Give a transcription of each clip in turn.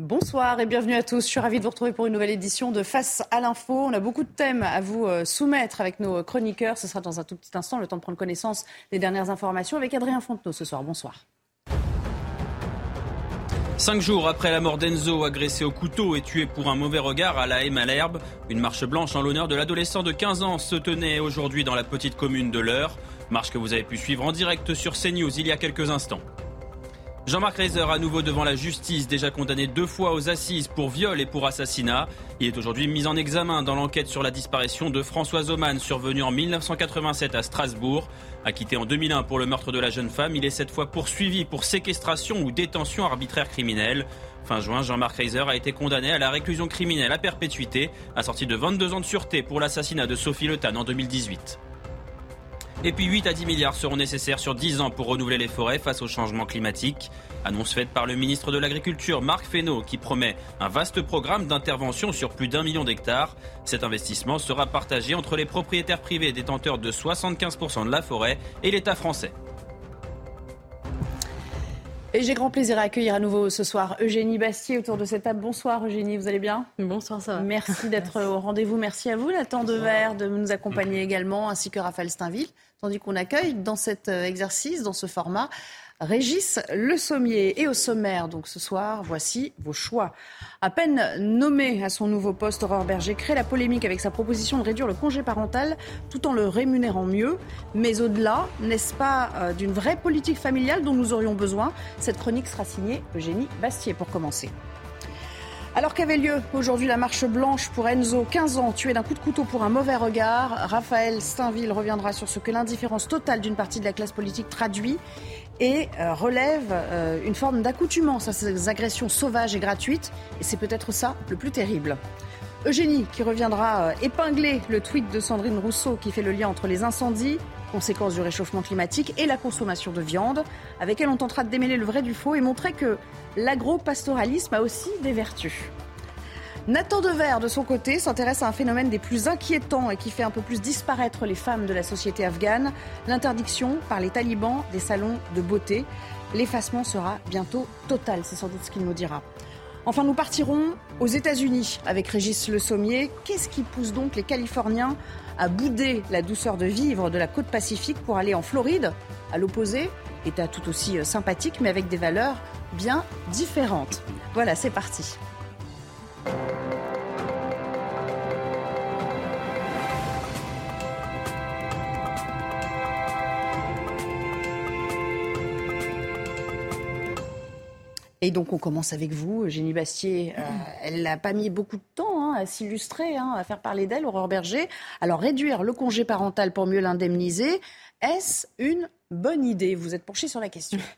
Bonsoir et bienvenue à tous. Je suis ravie de vous retrouver pour une nouvelle édition de Face à l'info. On a beaucoup de thèmes à vous euh, soumettre avec nos chroniqueurs. Ce sera dans un tout petit instant le temps de prendre connaissance des dernières informations avec Adrien Fontenot ce soir. Bonsoir. Cinq jours après la mort d'Enzo, agressé au couteau et tué pour un mauvais regard à la haie Malherbe, une marche blanche en l'honneur de l'adolescent de 15 ans se tenait aujourd'hui dans la petite commune de l'Eure. Marche que vous avez pu suivre en direct sur CNews il y a quelques instants. Jean-Marc Reiser à nouveau devant la justice, déjà condamné deux fois aux assises pour viol et pour assassinat. Il est aujourd'hui mis en examen dans l'enquête sur la disparition de Françoise Oman, survenue en 1987 à Strasbourg. Acquitté en 2001 pour le meurtre de la jeune femme, il est cette fois poursuivi pour séquestration ou détention arbitraire criminelle. Fin juin, Jean-Marc Reiser a été condamné à la réclusion criminelle à perpétuité, assorti de 22 ans de sûreté pour l'assassinat de Sophie Le en 2018. Et puis 8 à 10 milliards seront nécessaires sur 10 ans pour renouveler les forêts face au changement climatique. Annonce faite par le ministre de l'Agriculture, Marc Fesneau, qui promet un vaste programme d'intervention sur plus d'un million d'hectares. Cet investissement sera partagé entre les propriétaires privés détenteurs de 75% de la forêt et l'État français. Et j'ai grand plaisir à accueillir à nouveau ce soir Eugénie Bastier autour de cette table. Bonsoir Eugénie, vous allez bien? Bonsoir, ça va. Merci d'être au rendez-vous. Merci à vous, Nathan Dever, de nous accompagner également, ainsi que Raphaël Steinville. Tandis qu'on accueille dans cet euh, exercice, dans ce format, Régis Le Sommier. Et au sommaire, donc ce soir, voici vos choix. À peine nommé à son nouveau poste, Aurore Berger crée la polémique avec sa proposition de réduire le congé parental tout en le rémunérant mieux. Mais au-delà, n'est-ce pas euh, d'une vraie politique familiale dont nous aurions besoin? Cette chronique sera signée Eugénie Bastier pour commencer. Alors qu'avait lieu aujourd'hui la marche blanche pour Enzo, 15 ans, tué d'un coup de couteau pour un mauvais regard, Raphaël Steinville reviendra sur ce que l'indifférence totale d'une partie de la classe politique traduit et euh, relève euh, une forme d'accoutumance à ces agressions sauvages et gratuites. Et c'est peut-être ça le plus terrible. Eugénie qui reviendra euh, épingler le tweet de Sandrine Rousseau qui fait le lien entre les incendies, conséquences du réchauffement climatique et la consommation de viande, avec elle on tentera de démêler le vrai du faux et montrer que l'agro-pastoralisme a aussi des vertus. Nathan Dever, de son côté, s'intéresse à un phénomène des plus inquiétants et qui fait un peu plus disparaître les femmes de la société afghane, l'interdiction par les talibans des salons de beauté. L'effacement sera bientôt total, c'est sans doute ce qu'il nous dira. Enfin, nous partirons aux États-Unis avec Régis Le Sommier. Qu'est-ce qui pousse donc les Californiens à bouder la douceur de vivre de la côte pacifique pour aller en Floride À l'opposé, État tout aussi euh, sympathique, mais avec des valeurs bien différentes. Voilà, c'est parti. Et donc on commence avec vous, Génie Bastier. Euh, elle n'a pas mis beaucoup de temps hein, à s'illustrer, hein, à faire parler d'elle, Aurore Berger. Alors réduire le congé parental pour mieux l'indemniser, est-ce une bonne idée Vous êtes penché sur la question.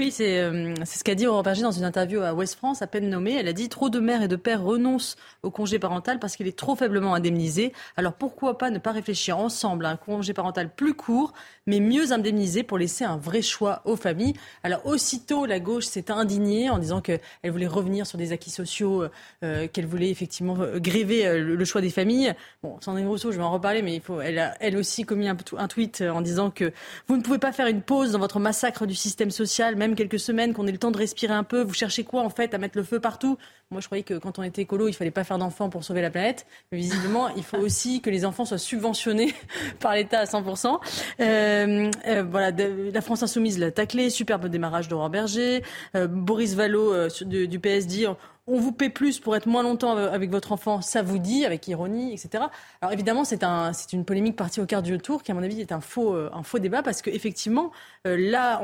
Oui, euh, c'est ce qu'a dit Aurore Berger dans une interview à West France, à peine nommée. Elle a dit trop de mères et de pères renoncent au congé parental parce qu'il est trop faiblement indemnisé. Alors pourquoi pas ne pas réfléchir ensemble à un congé parental plus court, mais mieux indemnisé pour laisser un vrai choix aux familles? Alors aussitôt, la gauche s'est indignée en disant qu'elle voulait revenir sur des acquis sociaux, euh, qu'elle voulait effectivement euh, gréver le, choix des familles. Bon, Sandrine Rousseau, je vais en reparler, mais il faut, elle a elle aussi commis un, un tweet en disant que vous ne pouvez pas faire une pause dans votre massacre du système social, même quelques semaines, qu'on ait le temps de respirer un peu. Vous cherchez quoi en fait à mettre le feu partout? Moi, je croyais que quand on était écolo, il fallait pas faire d'enfants pour sauver la planète. Mais visiblement, il faut aussi que les enfants soient subventionnés par l'État à 100%. Euh, euh, voilà, la France insoumise l'a taclé, superbe démarrage d'Aurore Berger. Euh, Boris Vallot euh, du, du PS dit on vous paie plus pour être moins longtemps avec votre enfant, ça vous dit, avec ironie, etc. Alors évidemment, c'est un, une polémique partie au quart du tour qui, à mon avis, est un faux, euh, un faux débat parce qu'effectivement, euh, là,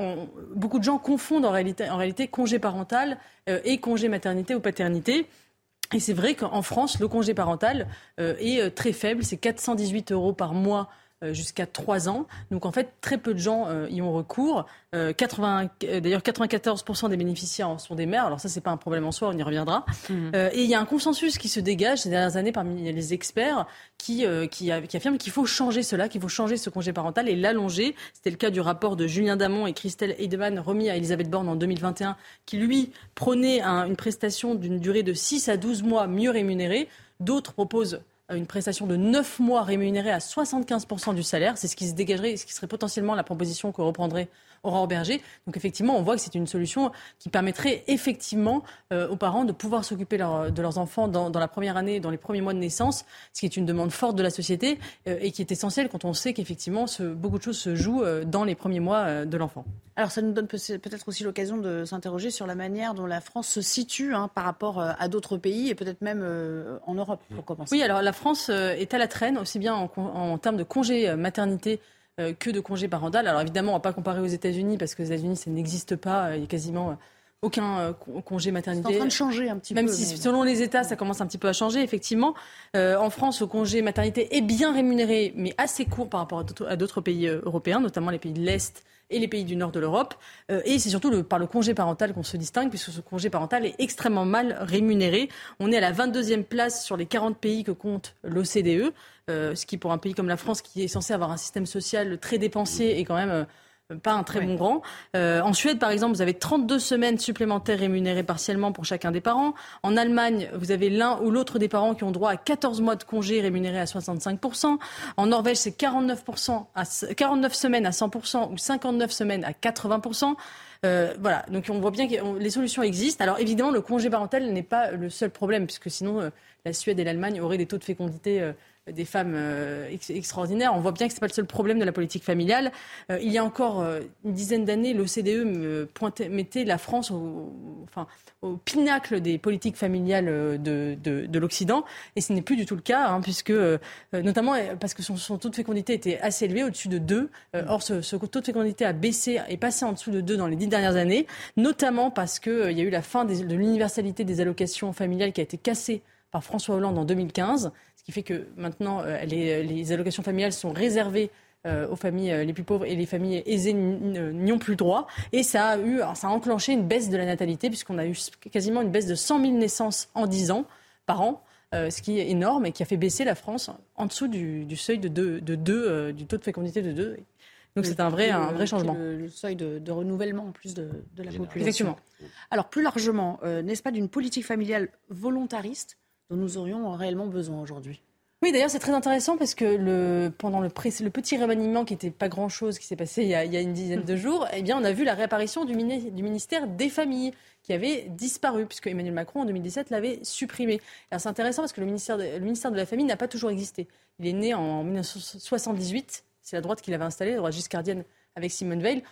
beaucoup de gens confondent en réalité, en réalité congé parental euh, et congé maternité ou paternité. Et c'est vrai qu'en France, le congé parental est très faible, c'est 418 euros par mois euh, jusqu'à 3 ans. Donc en fait, très peu de gens euh, y ont recours. 80, euh, D'ailleurs, 94% des bénéficiaires sont des mères. Alors ça, c'est pas un problème en soi, on y reviendra. Mmh. et il y a un consensus qui se dégage ces dernières années parmi les experts qui, qui, qui affirment qu'il faut changer cela, qu'il faut changer ce congé parental et l'allonger. C'était le cas du rapport de Julien Damon et Christelle Heidemann remis à Elisabeth Borne en 2021, qui lui prônait une prestation d'une durée de 6 à 12 mois mieux rémunérée. D'autres proposent une prestation de 9 mois rémunérée à 75% du salaire. C'est ce qui se dégagerait, ce qui serait potentiellement la proposition que reprendrait Aurore Berger. Donc effectivement, on voit que c'est une solution qui permettrait effectivement aux parents de pouvoir s'occuper de leurs enfants dans, dans, la première année, dans les premiers mois de naissance, ce qui est une demande forte de la société et qui est essentielle quand on sait qu'effectivement beaucoup de choses se jouent dans les premiers mois de l'enfant. Alors ça nous donne peut-être aussi l'occasion de s'interroger sur la manière dont la France se situe hein, par rapport à d'autres pays et peut-être même en Europe pour commencer. Oui, alors la France est à la traîne, aussi bien en, en termes de congés maternité euh, que de congés parental. Alors évidemment, on ne va pas comparer aux États-Unis parce que aux États-Unis, ça n'existe pas. Il y a quasiment euh, aucun euh, congé maternité. C'est en train de changer un petit peu. Même si selon les États, ça commence un petit peu à changer, effectivement. en France, le congé maternité est bien rémunéré, mais assez court par rapport à d'autres pays européens, notamment les pays de l'Est et les pays du nord de l'Europe. et c'est surtout par le congé parental qu'on se distingue, puisque ce congé parental est extrêmement mal rémunéré. On est à la 22e place sur les 40 pays que compte l'OCDE. Euh, ce qui pour un pays comme la France, qui est censé avoir un système social très dépensier, est quand même euh, pas un très bon rang. Euh, en Suède, par exemple, vous avez 32 semaines supplémentaires rémunérées partiellement pour chacun des parents. En Allemagne, vous avez l'un ou l'autre des parents qui ont droit à 14 mois de congés rémunérés à 65%. En Norvège, c'est 49%, à, 49 semaines à 100% ou 59 semaines à 80%. voilà, donc on voit bien que les solutions existent. Alors évidemment, le congé parental n'est pas le seul problème, puisque sinon la Suède et l'Allemagne auraient des taux de fécondité des femmes euh, extraordinaires. On voit bien que ce n'est pas le seul problème de la politique familiale. Euh, il y a encore euh, une dizaine d'années, l'OCDE mettait la France au, enfin, au pinacle des politiques familiales de, de, l'Occident. Et ce n'est plus du tout le cas, hein, puisque, notamment parce que son, taux de fécondité était assez élevé, au-dessus de 2. or, ce, taux de fécondité a baissé, est passé en dessous de 2 dans les dix dernières années, notamment parce qu'il y a eu la fin de l'universalité des allocations familiales qui a été cassée par François Hollande en 2015 ce qui fait que maintenant, euh, les, allocations familiales sont réservées euh, aux familles euh, les plus pauvres et les familles aisées n'y ont plus droit. Et ça a, eu, ça a enclenché une baisse de la natalité, puisqu'on a eu quasiment une baisse de 100 000 naissances en 10 ans par an. ce qui est énorme et qui a fait baisser la France en dessous du, seuil de 2, de du taux de fécondité de 2. Donc c'est un vrai, un vrai changement. Le, seuil de, renouvellement en plus de, la population. Exactement. Alors plus largement, n'est-ce pas d'une politique familiale volontariste dont nous aurions réellement besoin aujourd'hui. Oui, d'ailleurs, c'est très intéressant parce que pendant le, petit remaniement qui n'était pas grand-chose, qui s'est passé il y, a, une dizaine de jours, eh bien, on a vu la réapparition du, ministère des Familles qui avait disparu, puisque Emmanuel Macron, en 2017, l'avait supprimé. C'est intéressant parce que le ministère de, le ministère de la Famille n'a pas toujours existé. Il est né en 1978. C'est la droite qui l'avait installé, la droite giscardienne avec Simone Veil.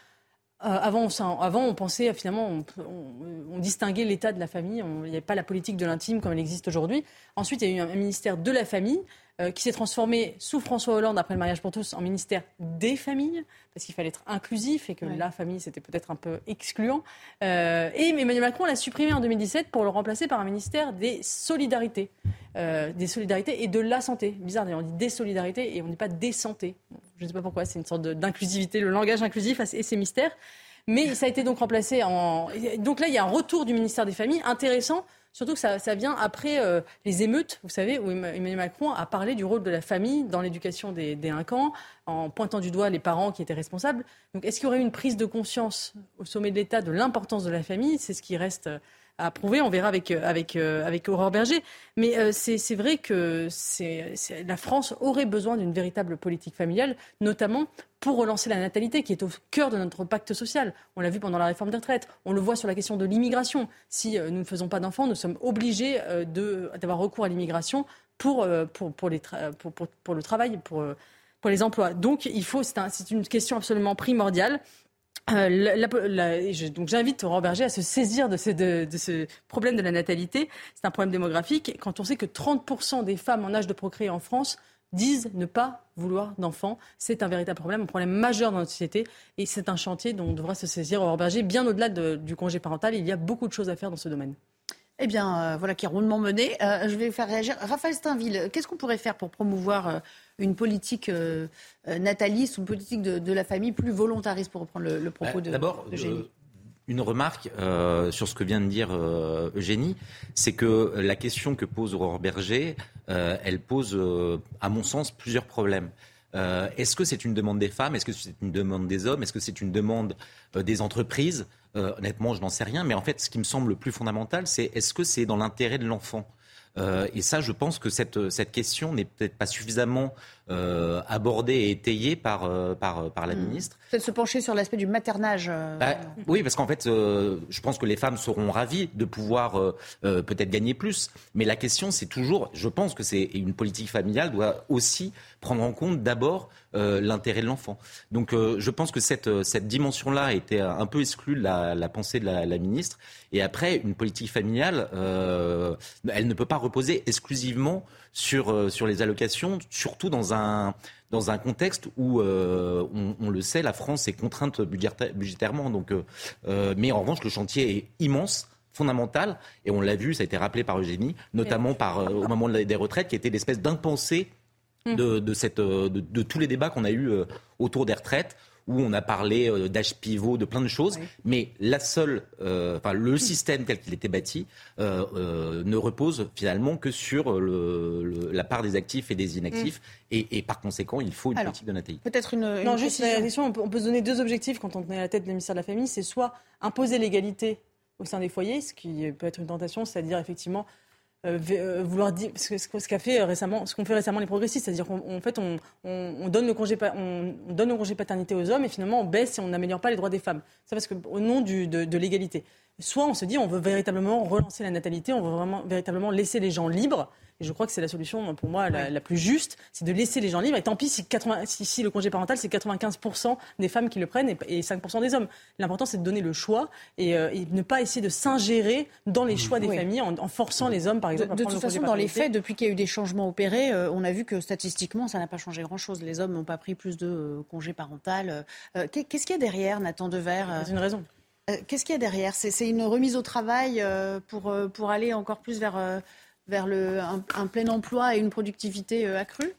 Euh, avant, on, pensait finalement, on, distinguait l'état de la famille. Il n'y avait pas la politique de l'intime comme elle existe aujourd'hui. Ensuite, il y a eu un ministère de la famille qui s'est transformé sous François Hollande après le mariage pour tous en ministère des familles, parce qu'il fallait être inclusif et que la famille c'était peut-être un peu excluant. Euh, et Emmanuel Macron l'a supprimé en 2017 pour le remplacer par un ministère des solidarités, euh, des solidarités et de la santé. Bizarre d'ailleurs, on dit des solidarités et on n'est pas des santé. je ne sais pas pourquoi, c'est une sorte d'inclusivité, le langage inclusif et ses mystères. Mais ça a été donc remplacé en. Donc là, il y a un retour du ministère des Familles intéressant Surtout que ça, vient après euh, les émeutes, vous savez, où Emmanuel Macron a parlé du rôle de la famille dans l'éducation des délinquants, en pointant du doigt les parents qui étaient responsables. Donc est-ce qu'il y aurait une prise de conscience au sommet de l'État de l'importance de la famille? C'est ce qui reste à prouver. On verra avec, euh, avec, euh, avec Aurore Berger. Mais euh, c'est vrai que la France aurait besoin d'une véritable politique familiale, notamment pour relancer la natalité qui est au cœur de notre pacte social. On l'a vu pendant la réforme des retraites. On le voit sur la question de l'immigration. Si nous ne faisons pas d'enfants, nous sommes obligés d'avoir recours à l'immigration pour, pour, pour, pour, pour, le travail, pour, pour les emplois. Donc, c'est une question absolument primordiale. Euh, donc j'invite Aurore Berger à se saisir de ce, de, ce, problème de la natalité. C'est un problème démographique. Quand on sait que 30% des femmes en âge de procréer en France disent ne pas vouloir d'enfants, c'est un véritable problème, un problème majeur dans notre société. Et c'est un chantier dont on devra se saisir Aurore Berger. Bien au-delà du congé parental, il y a beaucoup de choses à faire dans ce domaine. Eh bien, euh, voilà qui est rondement mené. Euh, je vais faire réagir. Raphaël Steinville, qu'est-ce qu'on pourrait faire pour promouvoir une politique euh, euh, nataliste, une politique de, la famille plus volontariste, pour reprendre le, propos bah, de, D'abord, euh, une remarque sur ce que vient de dire Eugénie, c'est que la question que pose Aurore Berger, elle pose, à mon sens, plusieurs problèmes. est-ce que c'est une demande des femmes? Est-ce que c'est une demande des hommes? Est-ce que c'est une demande des entreprises? Honnêtement, je n'en sais rien. Mais en fait, ce qui me semble le plus fondamental, c'est est-ce que c'est dans l'intérêt de l'enfant? Euh, et ça, je pense que cette, cette question n'est peut-être pas suffisamment euh, abordé et étayé par, euh, par, par la hmm. ministre. Peut-être se pencher sur l'aspect du maternage. Bah, oui, parce qu'en fait, je pense que les femmes seront ravies de pouvoir peut-être gagner plus. Mais la question, c'est toujours, je pense que c'est une politique familiale doit aussi prendre en compte d'abord l'intérêt de l'enfant. Donc je pense que cette, cette dimension-là était un peu exclue de la, la pensée de la, la, ministre. Et après, une politique familiale, elle ne peut pas reposer exclusivement sur, euh, sur les allocations, surtout dans un, dans un contexte où, euh, on, le sait, la France est contrainte budgétairement. Donc, euh, mais en revanche, le chantier est immense fondamental, et on l'a vu, ça a été rappelé par Eugénie, notamment par, au moment des retraites, qui était l'espèce d'impensé mmh. de, de, cette, de, de, tous les débats qu'on a eus autour des retraites, où on a parlé euh, d'âge pivot, de plein de choses, mais la seule, euh, enfin, le système tel qu'il était bâti euh, ne repose finalement que sur la part des actifs et des inactifs, mm. et, par conséquent, il faut une politique de natalité. Peut-être une, Non, juste la question, on peut, se donner deux objectifs quand on est à la tête du ministère de la Famille, c'est soit imposer l'égalité au sein des foyers, ce qui peut être une tentation, c'est-à-dire effectivement euh, euh, vouloir dire ce, qu'a fait récemment, ce qu'ont fait récemment les progressistes, c'est-à-dire qu'en fait on, on, donne le congé on, donne le congé paternité aux hommes et finalement on baisse et on n'améliore pas les droits des femmes. C'est parce que au nom de, de l'égalité. Soit on se dit on veut véritablement relancer la natalité, on veut vraiment véritablement laisser les gens libres et je crois que c'est la solution, pour moi, la, plus juste, c'est de laisser les gens libres. Et tant pis si, 80, si, le congé parental, c'est 95% des femmes qui le prennent et, 5% des hommes. L'important, c'est de donner le choix euh, et, ne pas essayer de s'ingérer dans les choix des familles en, forçant les hommes, par exemple, de, à prendre toute façon, dans les faits, depuis qu'il y a eu des changements opérés, euh, on a vu que statistiquement, ça n'a pas changé grand-chose. Les hommes n'ont pas pris plus de euh, congés parental. Qu'est-ce qu'il y a derrière, Nathan Dever C'est une raison. Qu'est-ce qu'il y a derrière? C'est une remise au travail pour, pour aller encore plus vers vers le, un, plein emploi et une productivité euh, accrue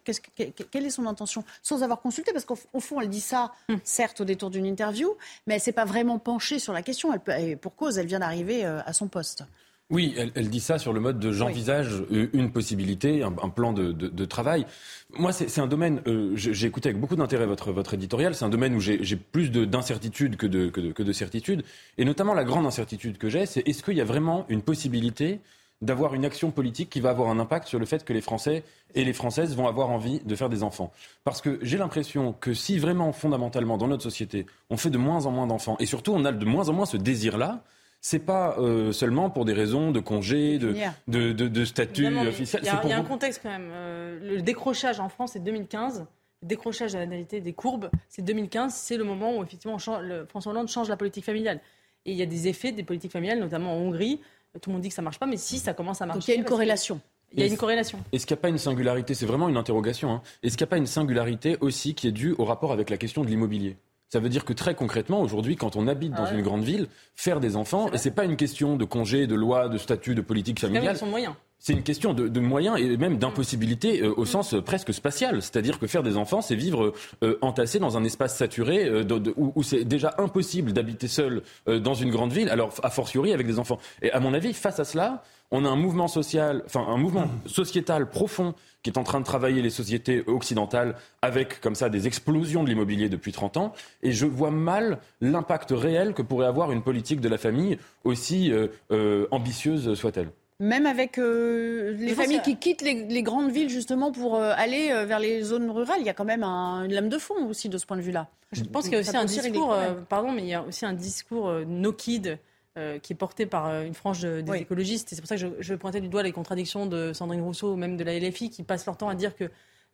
Quelle est son intention? Sans avoir consulté, parce qu'au fond, elle dit ça, hum. certes, au détour d'une interview, mais elle ne s'est pas vraiment penchée sur la question. Elle pour cause, elle vient d'arriver euh, à son poste. Oui, elle, dit ça sur le mode de j'envisage euh, une possibilité, un, plan de, travail. Moi, c'est un domaine, j'ai écouté avec beaucoup d'intérêt votre, votre éditorial, c'est un domaine où j'ai plus d'incertitude que de, que, que de certitude. Et notamment, la grande incertitude que j'ai, c'est est-ce qu'il y a vraiment une possibilité d'avoir une action politique qui va avoir un impact sur le fait que les Français et les Françaises vont avoir envie de faire des enfants. Parce que j'ai l'impression que si vraiment, fondamentalement, dans notre société, on fait de moins en moins d'enfants, et surtout on a de moins en moins ce désir-là, c'est pas euh, seulement pour des raisons de congé, de, de, de, statut officiel. Il y, a un contexte quand même. Euh, le décrochage en France, c'est 2015. Le décrochage de l'analité des courbes, c'est 2015. C'est le moment où effectivement François Hollande change la politique familiale. Et il y a des effets des politiques familiales, notamment en Hongrie, tout le monde dit que ça marche pas, mais si ça commence à marcher. Donc il y a une corrélation. Il y a une corrélation. Est-ce qu'il n'y a pas une singularité? C'est vraiment une interrogation. Hein. Est-ce qu'il n'y a pas une singularité aussi qui est due au rapport avec la question de l'immobilier? Ça veut dire que très concrètement, aujourd'hui, quand on habite dans ah une grande ville, faire des enfants, et c'est pas une question de congé, de loi, de statut, de politique familiale. C'est moyens. C'est une question de, moyens et même d'impossibilité euh, au sens euh, presque spatial. C'est-à-dire que faire des enfants, c'est vivre euh, entassé dans un espace saturé où, c'est déjà impossible d'habiter seul dans une grande ville, alors a fortiori avec des enfants. Et à mon avis, face à cela, on a un mouvement social, enfin un mouvement sociétal profond qui est en train de travailler les sociétés occidentales avec comme ça des explosions de l'immobilier depuis 30 ans. Et je vois mal l'impact réel que pourrait avoir une politique de la famille aussi euh, euh, ambitieuse soit-elle. Même avec euh, les familles qui quittent les, grandes villes justement pour aller vers les zones rurales, il y a quand même une lame de fond aussi de ce point de vue-là. Je pense qu'il y a aussi un discours, pardon, mais il y a aussi un discours no kid euh, qui est porté par euh, une frange des écologistes. Et c'est pour ça que je, je, pointais du doigt les contradictions de Sandrine Rousseau ou même de la LFI qui passent leur temps à dire que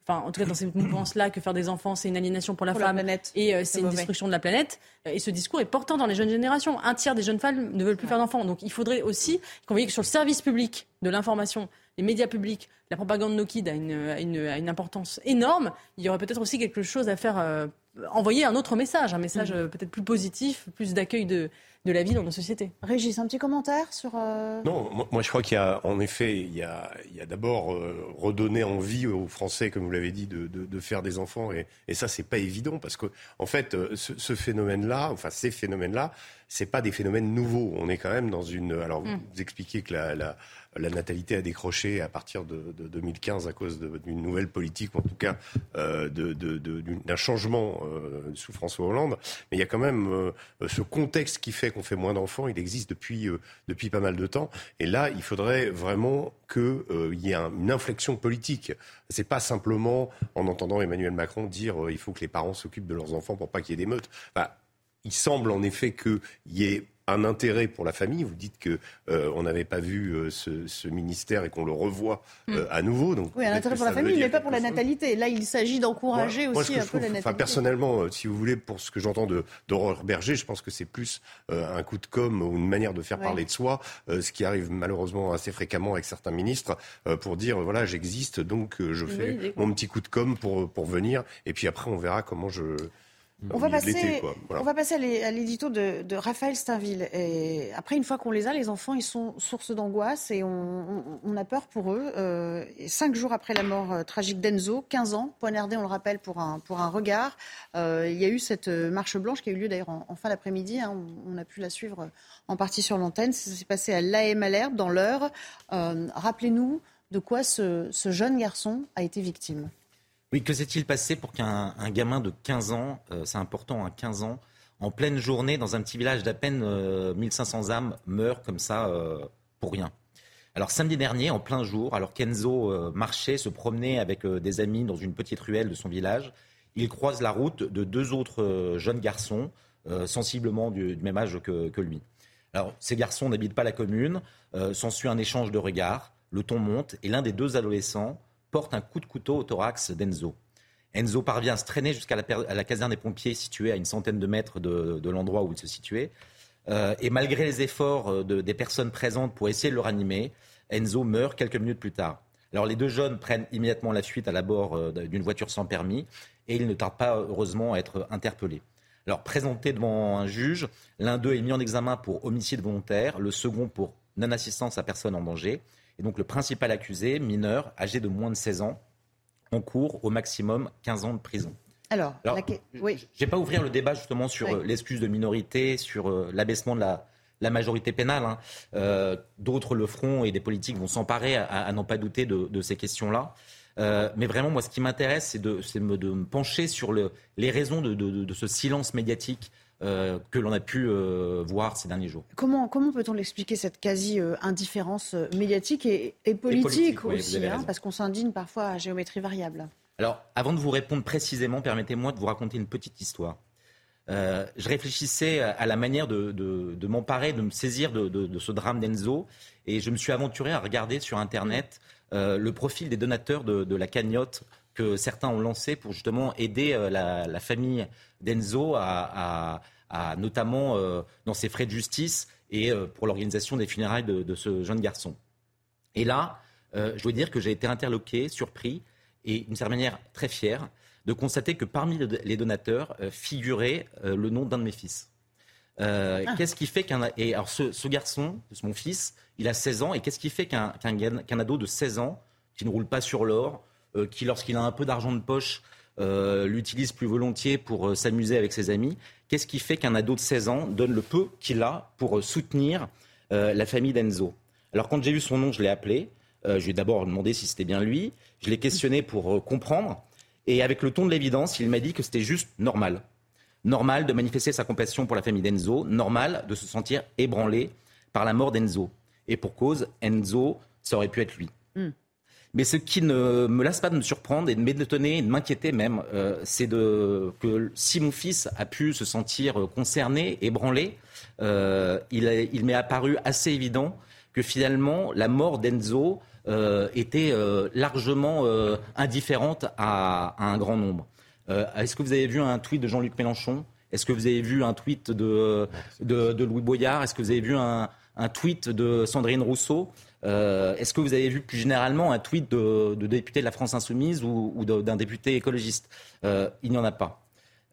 enfin en tout cas dans cette mouvance-là, que faire des enfants, c'est une aliénation pour la femme et euh, c'est une destruction de la planète. Et ce discours est portant dans les jeunes générations. Un tiers des jeunes femmes ne veulent plus faire d'enfants. Donc il faudrait aussi qu'on voyait que sur le service public de l'information, les médias publics, la propagande no kid a une, a une, a une importance énorme. Il y aurait peut-être aussi quelque chose à faire, envoyer un autre message, un message mm. peut-être plus positif, plus d'accueil de de la vie dans nos sociétés. Régis, un petit commentaire sur... Euh, non, moi, je crois qu'il y a, en effet, il y a, il d'abord euh, redonner envie aux Français, comme vous l'avez dit, de, faire des enfants. Et, et ça, c'est pas évident parce que, en fait, euh, ce, phénomène-là, enfin ces phénomènes-là, c'est pas des phénomènes nouveaux. On est quand même dans une... Alors, vous expliquez que la la natalité a décroché à partir de, 2015 à cause d'une nouvelle politique, ou en tout cas euh, d'un changement euh, sous François Hollande. Mais il y a quand même euh, ce contexte qui fait qu'on fait moins d'enfants, il existe depuis, depuis pas mal de temps. Et là, il faudrait vraiment qu'il y ait une inflexion politique. C'est pas simplement en entendant Emmanuel Macron dire il faut que les parents s'occupent de leurs enfants pour pas qu'il y ait d'émeutes. il semble en effet qu'il y ait un intérêt pour la famille. Vous dites que euh, on n'avait pas vu euh, ce, ministère et qu'on le revoit hmm. euh, à nouveau. Donc oui, un intérêt pour la famille, mais pas pour la natalité. Là, il s'agit d'encourager aussi un peu la natalité. personnellement, si vous voulez, pour ce que j'entends d'Aurore Berger, je pense que c'est plus un coup de com ou une manière de faire parler de soi, ce qui arrive malheureusement assez fréquemment avec certains ministres, pour dire voilà, j'existe, donc je fais mon petit coup de com pour pour venir, et puis après on verra comment je on va, passer, on va passer à l'édito de, Raphaël Steinville. Et après, une fois qu'on les a, les enfants, ils sont source d'angoisse et on, a peur pour eux. Euh, cinq jours après la mort euh, tragique d'Enzo, 15 ans, poignardé, on le rappelle, pour un, pour un regard. Euh, il y a eu cette marche blanche qui a eu lieu d'ailleurs en, fin d'après-midi. Hein. on, a pu la suivre en partie sur l'antenne. Ça s'est passé à l'AM Alert, dans l'heure. Rappelez-nous de quoi ce jeune garçon a été victime. Oui, que s'est-il passé pour qu'un gamin de 15 ans, euh, c'est important, hein, 15 ans, en pleine journée, dans un petit village d'à peine 1500 euh, âmes, meure comme ça euh, pour rien? Alors samedi dernier, en plein jour, alors qu'Enzo marchait, se promenait avec des amis dans une petite ruelle de son village, il croise la route de deux autres jeunes garçons, sensiblement du, même âge que, que, lui. Alors ces garçons n'habitent pas la commune, s'ensuit un échange de regards, le ton monte, et l'un des deux adolescents porte un coup de couteau au thorax d'Enzo. Enzo parvient à se traîner jusqu'à la, caserne des pompiers située à une centaine de mètres de, l'endroit où il se situait. Euh, et malgré les efforts euh, des personnes présentes pour essayer de le ranimer, Enzo meurt quelques minutes plus tard. Alors les deux jeunes prennent immédiatement la fuite à la bord euh, d'une voiture sans permis et ils ne tardent pas heureusement à être interpellés. Alors présentés devant un juge, l'un d'eux est mis en examen pour homicide volontaire, le second pour non-assistance à personne en danger. Et donc le principal accusé, mineur, âgé de moins de 16 ans, en cours au maximum 15 ans de prison. Alors, oui. je n'ai pas ouvrir le débat justement sur euh, l'excuse de minorité, sur euh, l'abaissement de la, majorité pénale. Hein. Euh, d'autres le feront et des politiques vont s'emparer à, n'en pas douter de, ces questions-là. mais vraiment, moi, ce qui m'intéresse, c'est de, me pencher sur les raisons de, ce silence médiatique euh, que l'on a pu euh, voir ces derniers jours. Comment, comment peut-on l'expliquer, cette quasi-indifférence euh, médiatique et, politique, aussi, hein, parce qu'on s'indigne parfois à géométrie variable Alors, avant de vous répondre précisément, permettez-moi de vous raconter une petite histoire. je réfléchissais à la manière de, de, m'emparer, de me saisir de, ce drame d'Enzo, et je me suis aventuré à regarder sur Internet le profil des donateurs de, la cagnotte que certains ont lancé pour justement aider la, famille d'Enzo à, notamment euh, dans ses frais de justice et euh, pour l'organisation des funérailles de, ce jeune garçon. Et là, euh, je dois dire que j'ai été interloqué, surpris et d'une certaine manière très fier de constater que parmi les donateurs figurait le nom d'un de mes fils. Ah. Qu'est-ce qui fait qu'un et alors ce, garçon, mon fils, il a 16 ans et qu'est-ce qui fait qu'un ado de 16 ans qui ne roule pas sur l'or, qui lorsqu'il a un peu d'argent de poche euh, l'utilise plus volontiers pour euh, s'amuser avec ses amis. Qu'est-ce qui fait qu'un ado de 16 ans donne le peu qu'il a pour euh, soutenir la famille d'Enzo? Alors quand j'ai vu son nom, je l'ai appelé. je lui ai d'abord demandé si c'était bien lui. Je l'ai questionné pour comprendre. Et avec le ton de l'évidence, il m'a dit que c'était juste normal. Normal de manifester sa compassion pour la famille d'Enzo. Normal de se sentir ébranlé par la mort d'Enzo. Et pour cause, Enzo, ça aurait pu être lui. Hmm. Mais ce qui ne me lasse pas de me surprendre et de m'étonner et de m'inquiéter même, euh, c'est de que si mon fils a pu se sentir concerné, ébranlé, euh, il, m'est apparu assez évident que finalement la mort d'Enzo euh, était largement indifférente à, un grand nombre. Est-ce que vous avez vu un tweet de Jean-Luc Mélenchon? Est-ce que vous avez vu un tweet de, de, Louis Boyard? Est-ce que vous avez vu un, un tweet de Sandrine Rousseau? Euh, est-ce que vous avez vu plus généralement un tweet de, député de la France Insoumise ou, d'un député écologiste euh, Il n'y en a pas.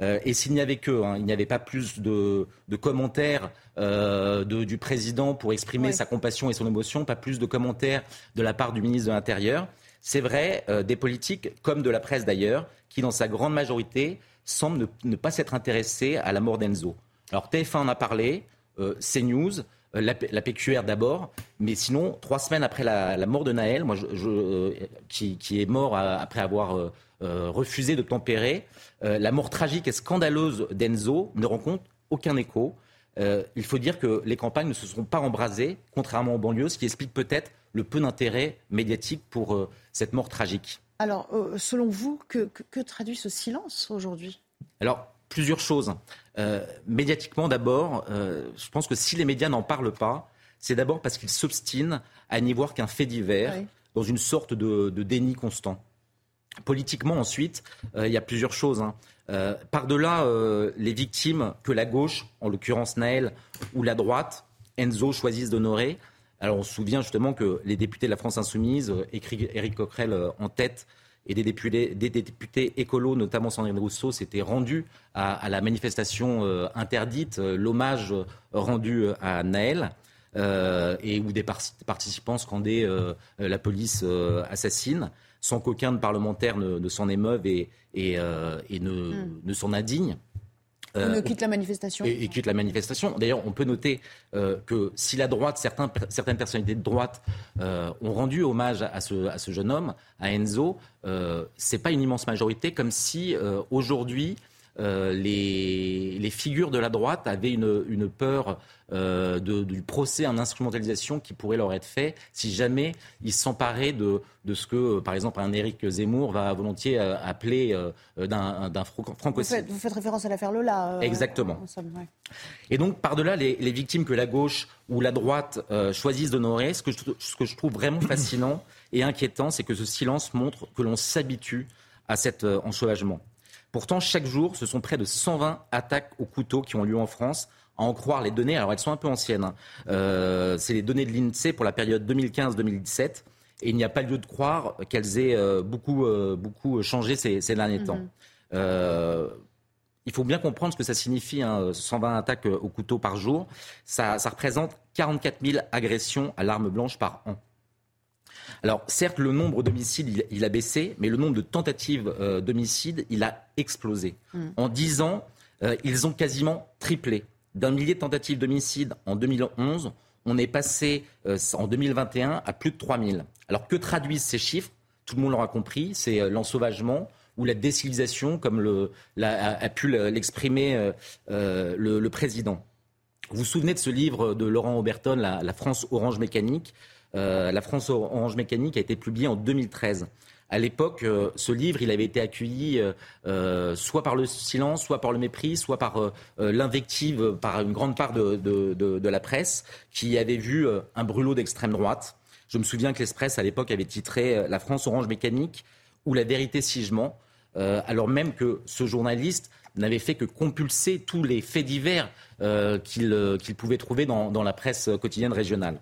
Euh, et s'il n'y avait que, hein, il n'y avait pas plus de, commentaires du président pour exprimer sa compassion et son émotion, pas plus de commentaires de la part du ministre de l'Intérieur. C'est vrai, des politiques, comme de la presse d'ailleurs, qui dans sa grande majorité semblent ne, pas s'être intéressés à la mort d'Enzo. Alors TF1 en a parlé, CNews, euh, la, PQR d'abord, mais sinon, trois semaines après la, mort de Naël, moi, euh, qui, est mort après avoir euh, refusé de tempérer, la mort tragique et scandaleuse d'Enzo ne rencontre aucun écho. il faut dire que les campagnes ne se sont pas embrasées, contrairement aux banlieues, ce qui explique peut-être le peu d'intérêt médiatique pour cette mort tragique. Alors, selon vous, que, que traduit ce silence aujourd'hui? Alors, plusieurs choses. médiatiquement, d'abord, je pense que si les médias n'en parlent pas, c'est d'abord parce qu'ils s'obstinent à n'y voir qu'un fait divers, dans une sorte de, déni constant. Politiquement, ensuite, euh, il y a plusieurs choses. Hein. Euh, par-delà euh, les victimes que la gauche, en l'occurrence Naël, ou la droite, Enzo, choisissent d'honorer. Alors on se souvient justement que les députés de la France Insoumise, Éric Coquerel en tête, et des députés, des députés écolos, notamment Sandrine Rousseau, s'étaient rendus à, la manifestation interdite, l'hommage rendu à Naël. Euh, et où des participants scandaient euh, euh, la police assassine, sans qu'aucun de parlementaires ne, s'en émeuve et, et, ne, hmm. ne s'en indigne. Ne quitte la manifestation. Et, quitte la manifestation. D'ailleurs, on peut noter que si la droite, certains, certaines personnalités de droite ont rendu hommage à ce, à ce, jeune homme, à Enzo, c'est pas une immense majorité, comme si aujourd'hui euh, les, figures de la droite avaient une, peur euh, du procès en instrumentalisation qui pourrait leur être fait si jamais ils s'emparaient de, ce que, par exemple, un Éric Zemmour va volontiers euh, appeler d'un francocide. Vous, vous faites référence à l'affaire Lola. Exactement. Et donc, par-delà les, victimes que la gauche ou la droite choisissent d'honorer, ce, que je, ce que je trouve vraiment fascinant et inquiétant, c'est que ce silence montre que l'on s'habitue à cet ensauvagement. Pourtant, chaque jour, ce sont près de 120 attaques au couteau qui ont lieu en France. À en croire les données, alors elles sont un peu anciennes. Hein. Euh, c'est les données de l'INSEE pour la période 2015-2017. Et il n'y a pas lieu de croire qu'elles aient euh, beaucoup, euh, beaucoup changé ces, derniers temps. Mhm. il faut bien comprendre ce que ça signifie, 120 hein, attaques au couteau par jour. Ça, ça représente 44 000 agressions à l'arme blanche par an. Alors, certes, le nombre d'homicides, il, a baissé, mais le nombre de tentatives euh, d'homicide, il a explosé. Hmm. En 10 ans, euh, ils ont quasiment triplé. D'un millier de tentatives d'homicide en 2011, on est passé euh, en 2021 à plus de 3000. Alors, que traduisent ces chiffres? Tout le monde l'aura compris, c'est l'ensauvagement ou la décivilisation, comme le, a, pu l'exprimer le, président. Vous vous souvenez de ce livre de Laurent Oberton, la France Orange Mécanique? Euh, la France Orange Mécanique a été publié en 2013. À l'époque, euh, ce livre, il avait été accueilli euh, soit par le silence, soit par le mépris, soit par l'invective par une grande part de, la presse, qui avait vu un brûlot d'extrême droite. Je me souviens que l'Express, à l'époque, avait titré La France Orange Mécanique ou La vérité sigement, alors même que ce journaliste n'avait fait que compulser tous les faits divers qu'il pouvait trouver dans la presse quotidienne régionale.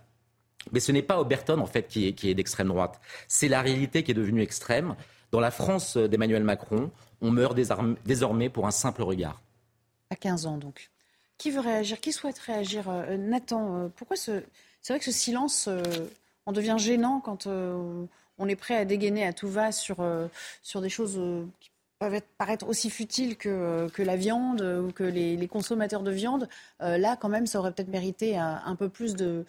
Mais ce n'est pas Oberton, en fait, qui est, d'extrême droite. C'est la réalité qui est devenue extrême. Dans la France d'Emmanuel Macron, on meurt désormais pour un simple regard. À 15 ans, donc. Qui veut réagir? Qui souhaite réagir euh, Nathan, euh, pourquoi ce... C'est vrai que ce silence, euh, on devient gênant quand on est prêt à dégainer à tout va sur, sur des choses qui peuvent paraître aussi futiles que, que la viande ou que les, consommateurs de viande. là, quand même, ça aurait peut-être mérité un peu plus de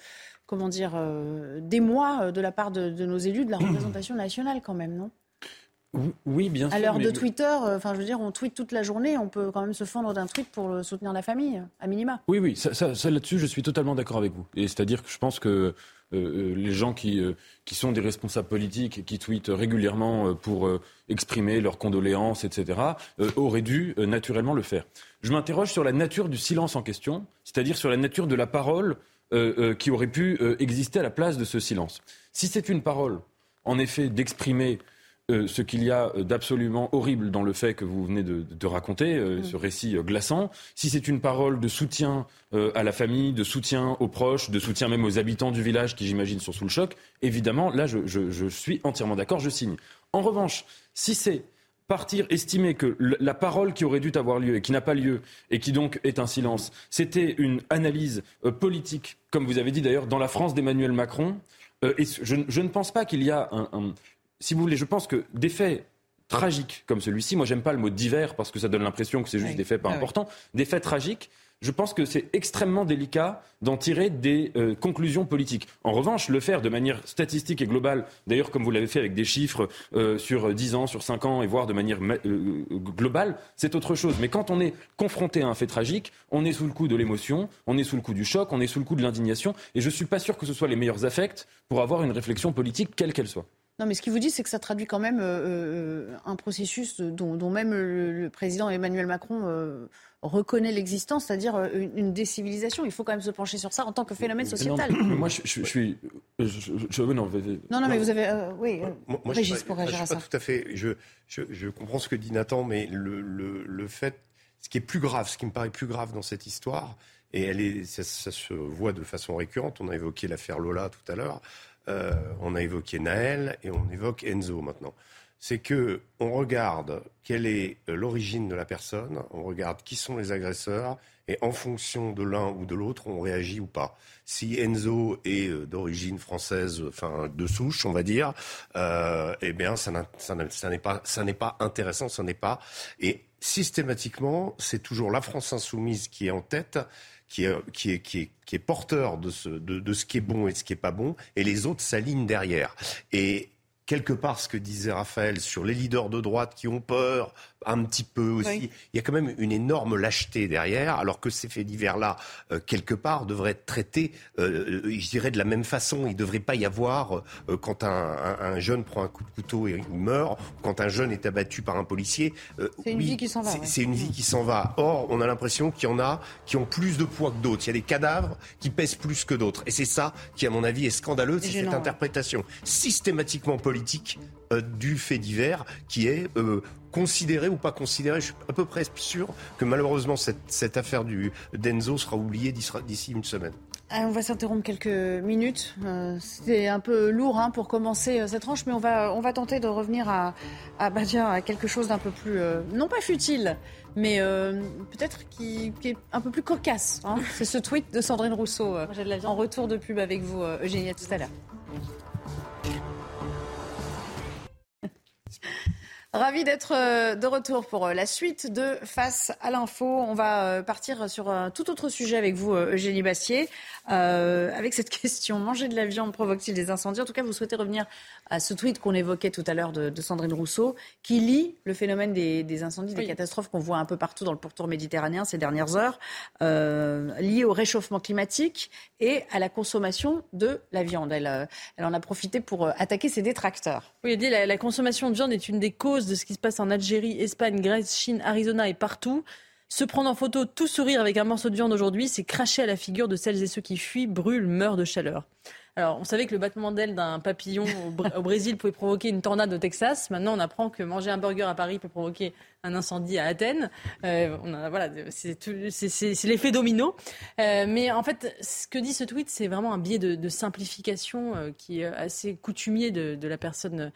comment dire, euh, des mois euh, de la part de, nos élus de la représentation nationale quand même, non? Oui, bien sûr. À l'heure de Twitter, euh, enfin, je veux dire, on tweet toute la journée, on peut quand même se fendre d'un tweet pour soutenir la famille, à minima. Oui, oui, ça, là-dessus, je suis totalement d'accord avec vous. Et c'est-à-dire que je pense que les gens qui, qui sont des responsables politiques, qui tweetent régulièrement pour exprimer leurs condoléances, etc., auraient dû naturellement le faire. Je m'interroge sur la nature du silence en question, c'est-à-dire sur la nature de la parole euh, euh, qui aurait pu euh, exister à la place de ce silence. Si c'est une parole, en effet, d'exprimer ce qu'il y a d'absolument horrible dans le fait que vous venez de, raconter, mm. ce récit glaçant, si c'est une parole de soutien à la famille, de soutien aux proches, de soutien même aux habitants du village qui, j'imagine, sont sous le choc, évidemment, là, je suis entièrement d'accord, je signe. En revanche, si c'est partir, estimer que la parole qui aurait dû avoir lieu et qui n'a pas lieu et qui donc est un silence, c'était une analyse euh, politique, comme vous avez dit d'ailleurs, dans la France d'Emmanuel Macron. Euh, et je, ne pense pas qu'il y a un, Si vous voulez, je pense que des faits tragiques comme celui-ci, moi j'aime pas le mot divers parce que ça donne l'impression que c'est juste des faits pas ah importants, des faits tragiques je pense que c'est extrêmement délicat d'en tirer des euh, conclusions politiques. En revanche, le faire de manière statistique et globale, d'ailleurs comme vous l'avez fait avec des chiffres euh, sur 10 ans, sur 5 ans, et voire de manière euh, globale, c'est autre chose. Mais quand on est confronté à un fait tragique, on est sous le coup de l'émotion, on est sous le coup du choc, on est sous le coup de l'indignation, et je ne suis pas sûr que ce soit les meilleurs affects pour avoir une réflexion politique, quelle qu'elle soit. Non, mais ce qu'il vous dit, c'est que ça traduit quand même un processus dont, même le, président Emmanuel Macron reconnaît l'existence, c'est-à-dire euh, une, décivilisation. Il faut quand même se pencher sur ça en tant que phénomène sociétal. moi, je, suis. non, non, mais vous avez. Euh, oui, moi, moi, je pour réagir à ça. Pas tout à fait. Je, comprends ce que dit Nathan, mais le, le, fait. Ce qui est plus grave, ce qui me paraît plus grave dans cette histoire, et elle est, ça, se voit de façon récurrente, on a évoqué l'affaire Lola tout à l'heure, euh, on a évoqué Naël, et on évoque Enzo maintenant c'est que on regarde quelle est euh, l'origine de la personne, on regarde qui sont les agresseurs, et en fonction de l'un ou de l'autre, on réagit ou pas. Si Enzo est euh, d'origine française, enfin de souche, on va dire, eh bien, ça n'est pas, ça n'est pas intéressant, ça n'est pas. Et systématiquement, c'est toujours la France insoumise qui est en tête qui est, porteur de ce, de, ce qui est bon et de ce qui est pas bon, et les autres s'alignent derrière. Et quelque part ce que disait Raphaël sur les leaders de droite qui ont peur un petit peu aussi. Il y a quand même une énorme lâcheté derrière, alors que ces faits divers-là, euh, quelque part, devraient être traités, euh, euh, je dirais, de la même façon. Il ne devrait pas y avoir, quand un, jeune prend un coup de couteau et il meurt, quand un jeune est abattu par un policier. c'est une vie qui s'en va. C'est une vie qui s'en va. Or, on a l'impression qu'il y en a qui ont plus de poids que d'autres. Il y a des cadavres qui pèsent plus que d'autres. Et c'est ça qui, à mon avis, est scandaleux, c'est cette interprétation systématiquement politique du fait divers qui est considéré ou pas considéré. Je suis à peu près sûr que malheureusement cette, affaire du Denzo sera oubliée d'ici une semaine. on va s'interrompre quelques minutes. Euh, c'est un peu lourd hein, pour commencer euh, cette tranche, mais on va, on va tenter de revenir à, à, bah, à quelque chose d'un peu plus, euh, non pas futile, mais peut-être qui, est un peu plus cocasse. Hein. C'est ce tweet de Sandrine Rousseau en retour de pub avec vous, Eugénie, à tout à l'heure. Ravi d'être euh, de retour pour euh, la suite de Face à l'info. On va euh, partir sur un tout autre sujet avec vous, Eugénie Bassier, avec cette question manger de la viande provoque-t-il des incendies? En tout cas, vous souhaitez revenir à ce tweet qu'on évoquait tout à l'heure de, Sandrine Rousseau, qui lie le phénomène des, incendies, des catastrophes qu'on voit un peu partout dans le pourtour méditerranéen ces dernières heures, euh, liées au réchauffement climatique et à la consommation de la viande. Elle, elle en a profité pour attaquer ses détracteurs. Oui, elle dit la, la consommation de viande est une des causes de ce qui se passe en Algérie, Espagne, Grèce, Chine, Arizona et partout. Se prendre en photo, tout sourire avec un morceau de viande aujourd'hui, c'est cracher à la figure de celles et ceux qui fuient, brûlent, meurent de chaleur. Alors, on savait que le battement d'aile d'un papillon au, Brésil pouvait provoquer une tornade au Texas. Maintenant, on apprend que manger un burger à Paris peut provoquer un incendie à Athènes. Euh, voilà, c'est l'effet domino. Euh, mais en fait, ce que dit ce tweet, c'est vraiment un biais de, simplification euh, qui est assez coutumier de, de la personne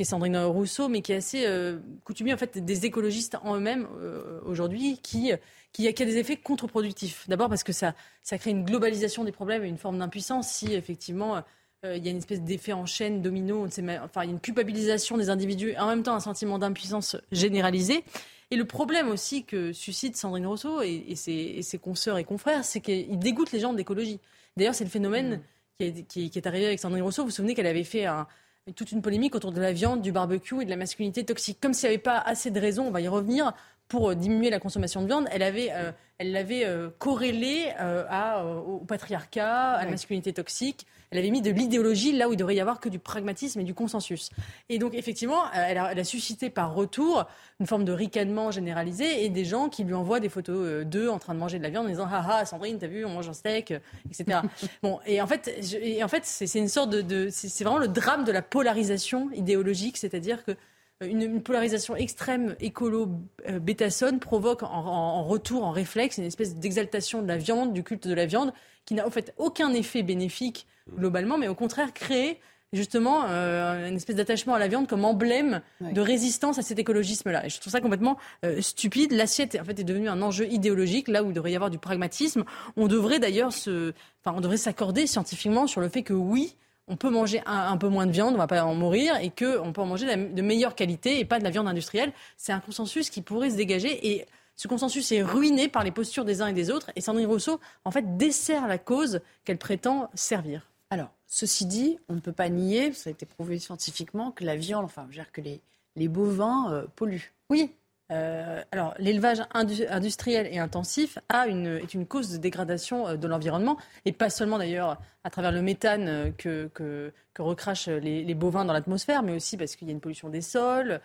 qui est Sandrine Rousseau, mais qui est assez euh, coutumier en fait des écologistes en eux-mêmes euh, aujourd'hui, qui, qui, a, des effets contre-productifs. D'abord parce que ça, ça crée une globalisation des problèmes et une forme d'impuissance si effectivement euh, il y a une espèce d'effet en chaîne, domino, on sait enfin il y a une culpabilisation des individus et en même temps un sentiment d'impuissance généralisé. Et le problème aussi que suscite Sandrine Rousseau et, ses, ses, consoeurs et confrères, c'est qu'il dégoûte les gens de l'écologie. D'ailleurs, c'est le phénomène mmh. qui, est, qui, qui, est, arrivé avec Sandrine Rousseau. Vous vous souvenez qu'elle avait fait un, toute une polémique autour de la viande, du barbecue et de la masculinité toxique. Comme s'il n'y avait pas assez de raisons, on va y revenir, pour diminuer la consommation de viande, elle avait, euh, elle l'avait euh, corrélé à, au patriarcat, à la masculinité toxique. Elle avait mis de l'idéologie là où il devrait y avoir que du pragmatisme et du consensus. Et donc, effectivement, elle a, elle a suscité par retour une forme de ricanement généralisé et des gens qui lui envoient des photos d'eux en train de manger de la viande en disant Ah ah, Sandrine, t'as vu, on mange un steak, etc. bon, et en fait, et en fait c'est une sorte de. de c'est vraiment le drame de la polarisation idéologique, c'est-à-dire que une, polarisation extrême écolo-bétassonne euh, provoque en, retour, en réflexe, une espèce d'exaltation de la viande, du culte de la viande, qui n'a en fait aucun effet bénéfique globalement, mais au contraire crée justement euh, une espèce d'attachement à la viande comme emblème de résistance à cet écologisme-là. Et je trouve ça complètement euh, stupide. L'assiette en fait est devenue un enjeu idéologique là où il devrait y avoir du pragmatisme. On devrait d'ailleurs se, enfin on devrait s'accorder scientifiquement sur le fait que oui, on peut manger un, peu moins de viande, on va pas en mourir, et qu'on peut en manger de, meilleure qualité et pas de la viande industrielle. C'est un consensus qui pourrait se dégager. Et Ce consensus est ruiné par les postures des uns et des autres. Et Sandrine Rousseau, en fait, dessert la cause qu'elle prétend servir. Alors, ceci dit, on ne peut pas nier, ça a été prouvé scientifiquement, que la viande, enfin, je veux dire que les, les bovins euh, polluent. Oui, euh, alors, l'élevage industriel et intensif est une cause de dégradation euh, de l'environnement, et pas seulement d'ailleurs à travers le méthane euh, que, recrachent les, bovins dans l'atmosphère, mais aussi parce qu'il y a une pollution des sols,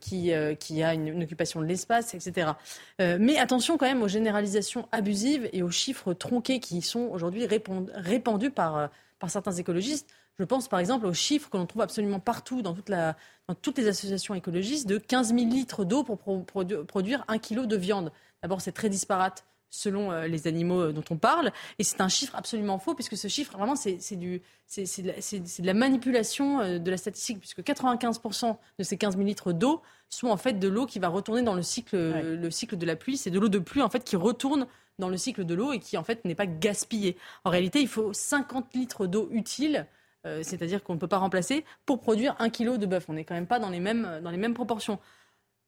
qui, qui, a une, occupation de l'espace, etc. mais attention quand même aux généralisations abusives et aux chiffres tronqués qui sont aujourd'hui répandus par certains écologistes. Je pense par exemple aux chiffres que l'on trouve absolument partout dans, toute la, dans, toutes les associations écologistes de 15 000 litres d'eau pour produire un kilo de viande. D'abord, c'est très disparate selon euh, les animaux euh, dont on parle. Et c'est un chiffre absolument faux, puisque ce chiffre, vraiment, c'est de, de, la manipulation euh, de la statistique, puisque 95% de ces 15 000 litres d'eau sont en fait de l'eau qui va retourner dans le cycle, le cycle de la pluie. C'est de l'eau de pluie, en fait, qui retourne dans le cycle de l'eau et qui, en fait, n'est pas gaspillée. En réalité, il faut 50 litres d'eau utile euh, c'est-à-dire qu'on ne peut pas remplacer, pour produire un kilo de bœuf. On n'est quand même pas dans les mêmes, dans les mêmes proportions.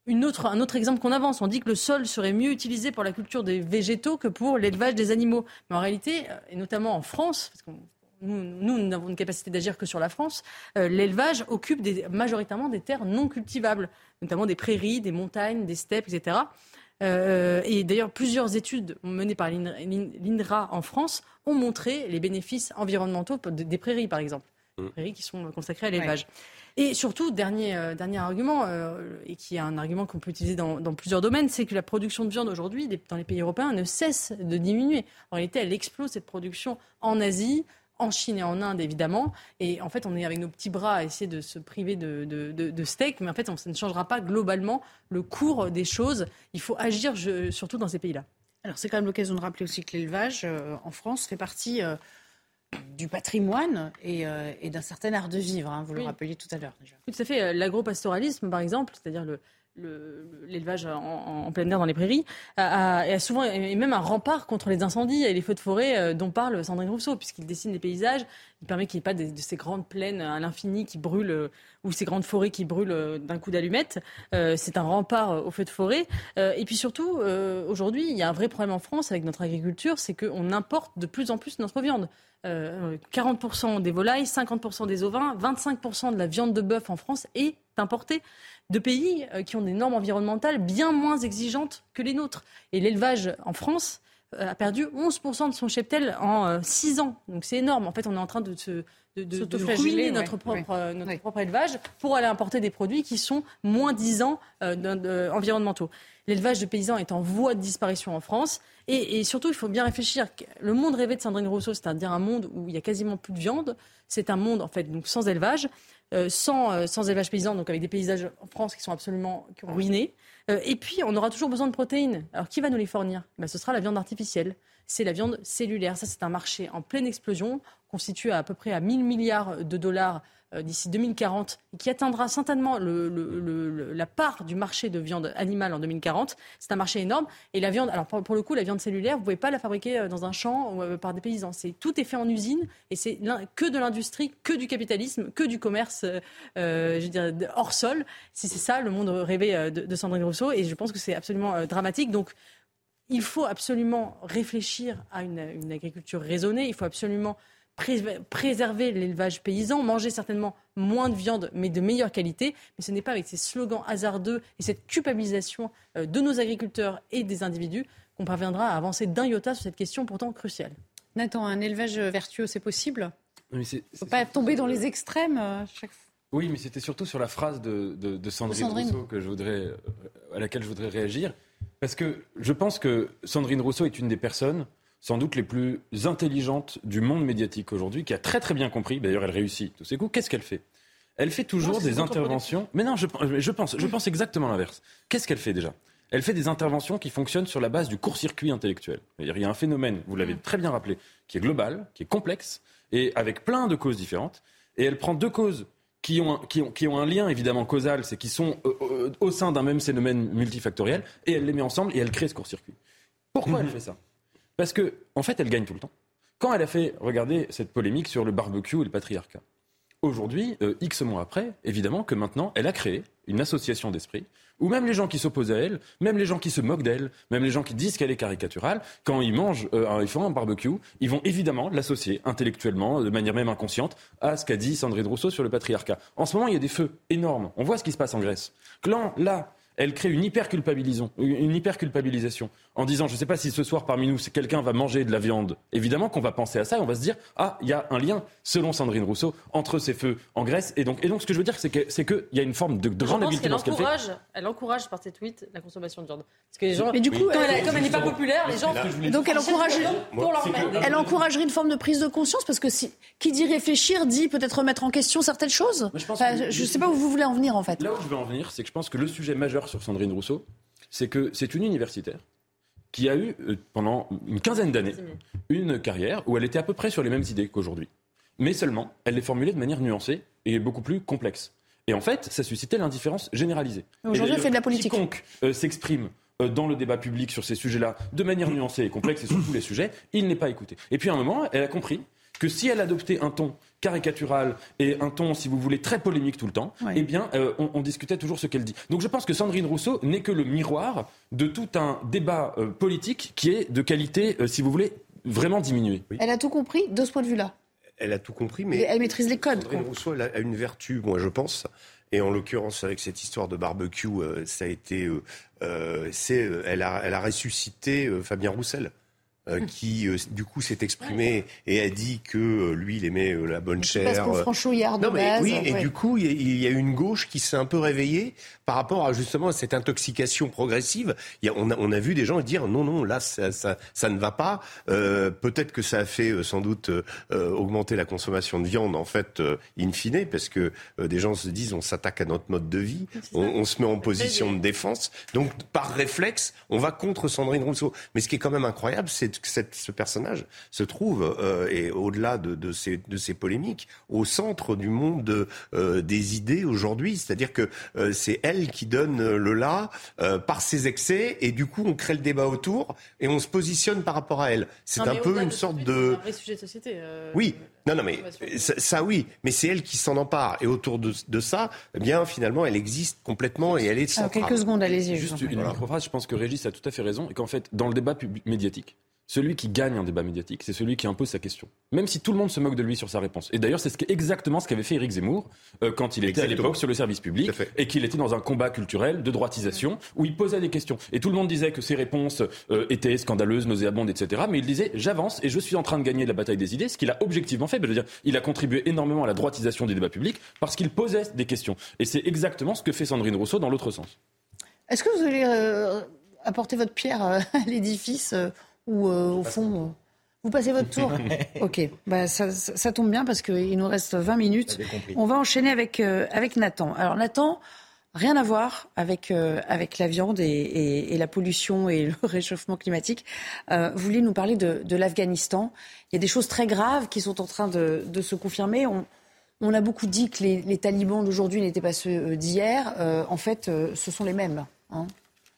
Une autre, un autre exemple qu'on avance, on dit que le sol serait mieux utilisé pour la culture des végétaux que pour l'élevage des animaux. Mais en réalité, euh, et notamment en France, parce que nous, nous n'avons une capacité d'agir que sur la France, euh, l'élevage occupe majoritairement des terres non cultivables, notamment des prairies, des montagnes, des steppes, etc. Euh, et d'ailleurs, plusieurs études menées par l'INRA en France ont montré les bénéfices environnementaux des prairies, par exemple. Des mmh. prairies qui sont consacrées à l'élevage. Et surtout, dernier, euh, dernier argument, euh, et qui est un argument qu'on peut utiliser dans, dans plusieurs domaines, c'est que la production de viande aujourd'hui, dans les pays européens, ne cesse de diminuer. En réalité, elle explose cette production en Asie, en Chine et en Inde, évidemment. Et en fait, on est avec nos petits bras à essayer de se priver de, de, steak, mais en fait, ça ne changera pas globalement le cours des choses. Il faut agir surtout dans ces pays-là. Alors, c'est quand même l'occasion de rappeler aussi que l'élevage euh, en France fait partie euh, du patrimoine euh, et, d'un certain art de vivre. Hein, vous le rappeliez tout à l'heure déjà. Tout à fait. L'agropastoralisme, par exemple, c'est-à-dire le, l'élevage en, plein air dans les prairies, a, souvent et même un rempart contre les incendies et les feux de forêt euh, dont parle Sandrine Rousseau, puisqu'il dessine des paysages, il permet qu'il n'y ait pas de, ces grandes plaines à l'infini qui brûlent euh, ou ces grandes forêts qui brûlent euh, d'un coup d'allumette. c'est un rempart aux feux de forêt. et puis surtout, aujourd'hui, il y a un vrai problème en France avec notre agriculture, c'est qu'on importe de plus en plus notre viande. 40% des volailles, 50% des ovins, 25% de la viande de bœuf en France est importée de pays euh, qui ont des normes environnementales bien moins exigeantes que les nôtres. Et l'élevage en France euh, a perdu 11% de son cheptel en 6 euh, ans. Donc c'est énorme. En fait, on est en train de se de, ruiner notre, propre, notre propre élevage pour aller importer des produits qui sont moins disants environnementaux. L'élevage de paysans est en voie de disparition en France. Et, et, surtout, il faut bien réfléchir. Le monde rêvé de Sandrine Rousseau, c'est-à-dire un monde où il y a quasiment plus de viande. C'est un monde, en fait, donc sans élevage. Euh, sans, euh, sans, élevage paysan, donc avec des paysages en France qui sont absolument ruinés. Euh, et puis, on aura toujours besoin de protéines. Alors, qui va nous les fournir? Ben, Ce sera la viande artificielle. C'est la viande cellulaire. Ça, c'est un marché en pleine explosion, constitué à, à peu près à 1000 milliards de dollars d'ici 2040 et qui atteindra certainement la part du marché de viande animale en 2040. C'est un marché énorme. Et la viande, alors pour, le coup, la viande cellulaire, vous ne pouvez pas la fabriquer euh, dans un champ ou euh, par des paysans. C'est tout est fait en usine et c'est que de l'industrie, que du capitalisme, que du commerce, hors sol. Si c'est ça le monde rêvé de, Sandrine Rousseau, et je pense que c'est absolument dramatique. Donc il faut absolument réfléchir à une, une agriculture raisonnée. Il faut absolument préserver l'élevage paysan, manger certainement moins de viande, mais de meilleure qualité. Mais ce n'est pas avec ces slogans hasardeux et cette culpabilisation euh, de nos agriculteurs et des individus qu'on parviendra à avancer d'un iota sur cette question pourtant cruciale. Nathan, un élevage vertueux, c'est possible? Il ne faut pas tomber dans les extrêmes euh, chaque fois. Oui, mais c'était surtout sur la phrase de, de, Sandrine, Rousseau que je voudrais, euh, à laquelle je voudrais réagir. Parce que je pense que Sandrine Rousseau est une des personnes sans doute les plus intelligentes du monde médiatique aujourd'hui, qui a très très bien compris, d'ailleurs elle réussit tous ses coups, qu'est-ce qu'elle fait? Elle fait toujours des interventions... Mais non, je, je, pense, je pense exactement l'inverse. Qu'est-ce qu'elle fait déjà? Elle fait des interventions qui fonctionnent sur la base du court-circuit intellectuel. Il y a un phénomène, vous l'avez très bien rappelé, qui est global, qui est complexe, et avec plein de causes différentes. Et elle prend deux causes qui ont, qui ont, qui ont un lien évidemment causal, c'est qui sont euh, euh, au sein d'un même phénomène multifactoriel, et elle les met ensemble et elle crée ce court-circuit. Pourquoi elle fait ça? Parce que, en fait, elle gagne tout le temps. Quand elle a fait, regardez cette polémique sur le barbecue et le patriarcat. Aujourd'hui, euh, X mois après, évidemment que maintenant, elle a créé une association d'esprit ou même les gens qui s'opposent à elle, même les gens qui se moquent d'elle, même les gens qui disent qu'elle est caricaturale, quand ils mangent, euh, ils font un barbecue, ils vont évidemment l'associer intellectuellement, de manière même inconsciente, à ce qu'a dit Sandrine Rousseau sur le patriarcat. En ce moment, il y a des feux énormes. On voit ce qui se passe en Grèce. Clan, là, elle crée une hyper-culpabilisation, une hyper-culpabilisation en disant, je ne sais pas si ce soir parmi nous, quelqu'un va manger de la viande. Évidemment qu'on va penser à ça et on va se dire, ah, il y a un lien, selon Sandrine Rousseau, entre ces feux en Grèce. Et donc, et donc ce que je veux dire, c'est qu'il c'est que y a une forme de, de grande habileté dans ce qu'elle fait. Elle encourage par ses tweets la consommation de viande. Parce que les gens, Mais du coup, comme elle n'est pas populaire, les gens. donc elle encourage, elle encouragerait une forme de prise de conscience parce que si, qui dit réfléchir dit peut-être remettre en question certaines choses. je ne sais pas où vous voulez en venir en fait. Là où je veux en venir, c'est que je pense que le sujet majeur sur Sandrine Rousseau, c'est que c'est une universitaire qui a eu, euh, pendant une quinzaine d'années, une carrière où elle était à peu près sur les mêmes idées qu'aujourd'hui. Mais seulement, elle les formulait de manière nuancée et beaucoup plus complexe. Et en fait, ça suscitait l'indifférence généralisée. Aujourd'hui, elle fait de la politique. Quiconque euh, s'exprime euh, dans le débat public sur ces sujets-là de manière nuancée et complexe et sur tous les sujets, il n'est pas écouté. Et puis à un moment, elle a compris que si elle adoptait un ton caricatural et un ton, si vous voulez, très polémique tout le temps, eh bien, euh, on, discutait toujours ce qu'elle dit. Donc je pense que Sandrine Rousseau n'est que le miroir de tout un débat euh, politique qui est de qualité, euh, si vous voulez, vraiment diminuée. Elle a tout compris de ce point de vue-là. Elle a tout compris, mais elle maîtrise les codes. Sandrine Rousseau a une vertu, moi je pense. Et en l'occurrence, avec cette histoire de barbecue, ça a été, c'est, elle a, elle a ressuscité Fabien Roussel. Euh, qui euh, du coup s'est exprimé et a dit que euh, lui il aimait la bonne chair. Parce franchouillard de non, mais, Oui, et du coup il y a une gauche qui s'est un peu réveillée par rapport à justement cette intoxication progressive. Il y a, on, a, on, a, vu des gens dire non non là ça, ça, ça ne va pas. Peut-être que ça a fait sans doute augmenter la consommation de viande en fait in fine parce que des gens se disent on s'attaque à notre mode de vie, on, on, se met en position de défense. Donc par réflexe on va contre Sandrine Rousseau. Mais ce qui est quand même incroyable c'est que ce personnage se trouve, euh, et au-delà de, de, ces, de ces polémiques, au centre du monde euh, des idées aujourd'hui. C'est-à-dire que euh, c'est elle qui donne le là par ses excès, et du coup on crée le débat autour, et on se positionne par rapport à elle. C'est un peu une sorte de... Un vrai sujet de société. Oui, non, non, mais ça, oui, mais c'est elle qui s'en empare. Et autour de, de, ça, eh bien, finalement, elle existe complètement et elle est centrale. quelques secondes, allez-y. Juste une micro-phrase, je pense que Régis a tout à fait raison, et qu'en fait, dans le débat médiatique, celui qui gagne un débat médiatique, c'est celui qui impose sa question. Même si tout le monde se moque de lui sur sa réponse. Et d'ailleurs, c'est ce exactement ce qu'avait fait Éric Zemmour euh, quand il était à l'époque sur le service public et qu'il était dans un combat culturel de droitisation où il posait des questions. Et tout le monde disait que ses réponses euh, étaient scandaleuses, nauséabondes, etc. Mais il disait j'avance et je suis en train de gagner la bataille des idées, ce qu'il a objectivement fait. Je veux dire, il a contribué énormément à la droitisation du débat public parce qu'il posait des questions. Et c'est exactement ce que fait Sandrine Rousseau dans l'autre sens. Est-ce que vous allez euh, apporter votre pierre à l'édifice ou euh, au fond, euh, vous passez votre tour Ok, bah, ça, tombe bien parce qu'il nous reste 20 minutes. On va enchaîner avec, euh, avec Nathan. Alors Nathan, rien à voir avec, avec la viande et, la pollution et le réchauffement climatique. vous voulez nous parler de, l'Afghanistan. Il y a des choses très graves qui sont en train de, se confirmer. On, a beaucoup dit que les, talibans d'aujourd'hui n'étaient pas ceux d'hier. en fait, ce sont les mêmes. Hein.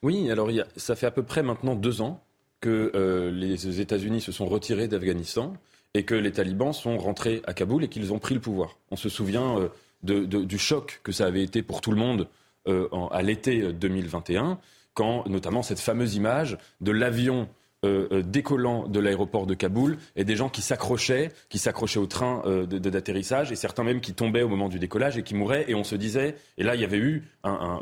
oui, alors ça fait à peu près maintenant deux ans que euh, les États-Unis se sont retirés d'Afghanistan et que les talibans sont rentrés à Kaboul et qu'ils ont pris le pouvoir. On se souvient euh, du choc que ça avait été pour tout le monde euh, à l'été 2021, quand notamment cette fameuse image de l'avion euh, euh, décollant de l'aéroport de Kaboul et des gens qui s'accrochaient, qui s'accrochaient au train euh, d'atterrissage et certains même qui tombaient au moment du décollage et qui mouraient. Et on se disait, et là il y avait eu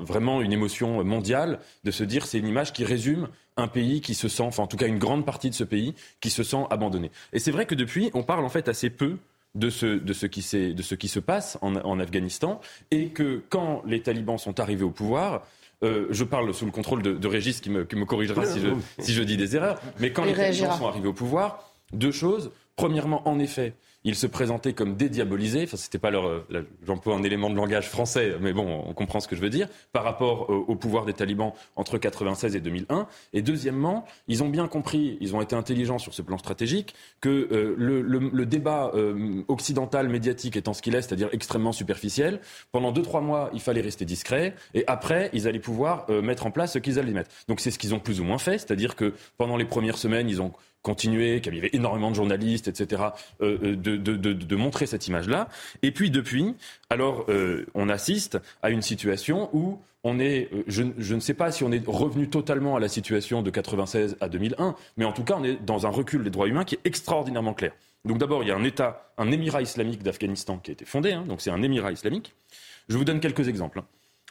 vraiment une émotion mondiale de se dire c'est une image qui résume un pays qui se sent, enfin en tout cas une grande partie de ce pays qui se sent abandonné. Et c'est vrai que depuis, on parle en fait assez peu de ce, de ce, qui, de ce qui se passe en, en Afghanistan et que quand les talibans sont arrivés au pouvoir, euh, je parle sous le contrôle de, Régis qui me, corrigera si je, dis des erreurs, mais quand les gens sont arrivés au pouvoir, deux choses. Premièrement, en effet, ils se présentaient comme dédiabolisés. Enfin, c'était pas leur. Euh, j'emploie un élément de langage français, mais bon, on comprend ce que je veux dire. Par rapport au, pouvoir des talibans entre 96 et 2001. Et deuxièmement, ils ont bien compris, ils ont été intelligents sur ce plan stratégique, que euh, le, débat euh, occidental médiatique étant ce qu'il est, c'est-à-dire extrêmement superficiel, pendant deux trois mois, il fallait rester discret. Et après, ils allaient pouvoir mettre en place ce qu'ils allaient mettre. Donc c'est ce qu'ils ont plus ou moins fait, c'est-à-dire que pendant les premières semaines, ils ont continué, qu'il y avait énormément de journalistes, etc., de, de, de, de, montrer cette image-là. Et puis depuis, alors on assiste à une situation où on est, je, je, ne sais pas si on est revenu totalement à la situation de 96 à 2001, mais en tout cas, on est dans un recul des droits humains qui est extraordinairement clair. Donc d'abord, il y a un État, un émirat islamique d'Afghanistan qui a été fondé, hein, donc c'est un émirat islamique. Je vous donne quelques exemples hein,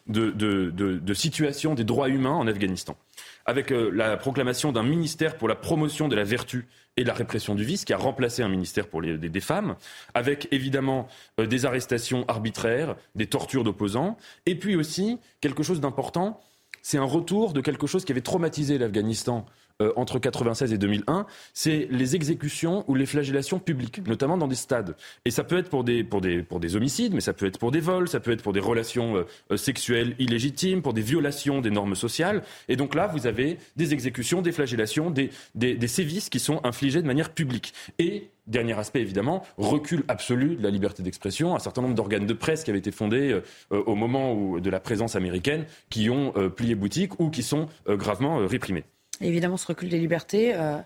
de, de, de, de, situation des droits humains en Afghanistan. Avec euh, la proclamation d'un ministère pour la promotion de la vertu et la répression du vice, qui a remplacé un ministère pour les, des, femmes, avec évidemment euh, des arrestations arbitraires, des tortures d'opposants, et puis aussi quelque chose d'important, c'est un retour de quelque chose qui avait traumatisé l'Afghanistan euh, entre 96 et 2001, c'est les exécutions ou les flagellations publiques, notamment dans des stades. Et ça peut être pour des, pour des, pour des homicides, mais ça peut être pour des vols, ça peut être pour des relations euh, euh, sexuelles illégitimes, pour des violations des normes sociales. Et donc là, vous avez des exécutions, des flagellations, des, des, sévices qui sont infligés de manière publique. Et Dernier aspect, évidemment, recul absolu de la liberté d'expression. Un certain nombre d'organes de presse qui avaient été fondés au moment où, de la présence américaine qui ont plié boutique ou qui sont gravement réprimés évidemment, ce recul des libertés euh,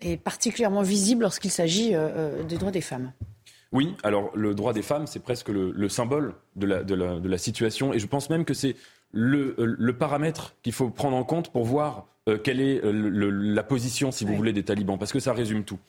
est particulièrement visible lorsqu'il s'agit euh, euh, des droits des femmes. Oui, alors le droit des femmes, c'est presque le, symbole de la, de, la, situation. Et je pense même que c'est le, paramètre qu'il faut prendre en compte pour voir quelle est la position, si vous voulez, des talibans, parce que ça résume tout.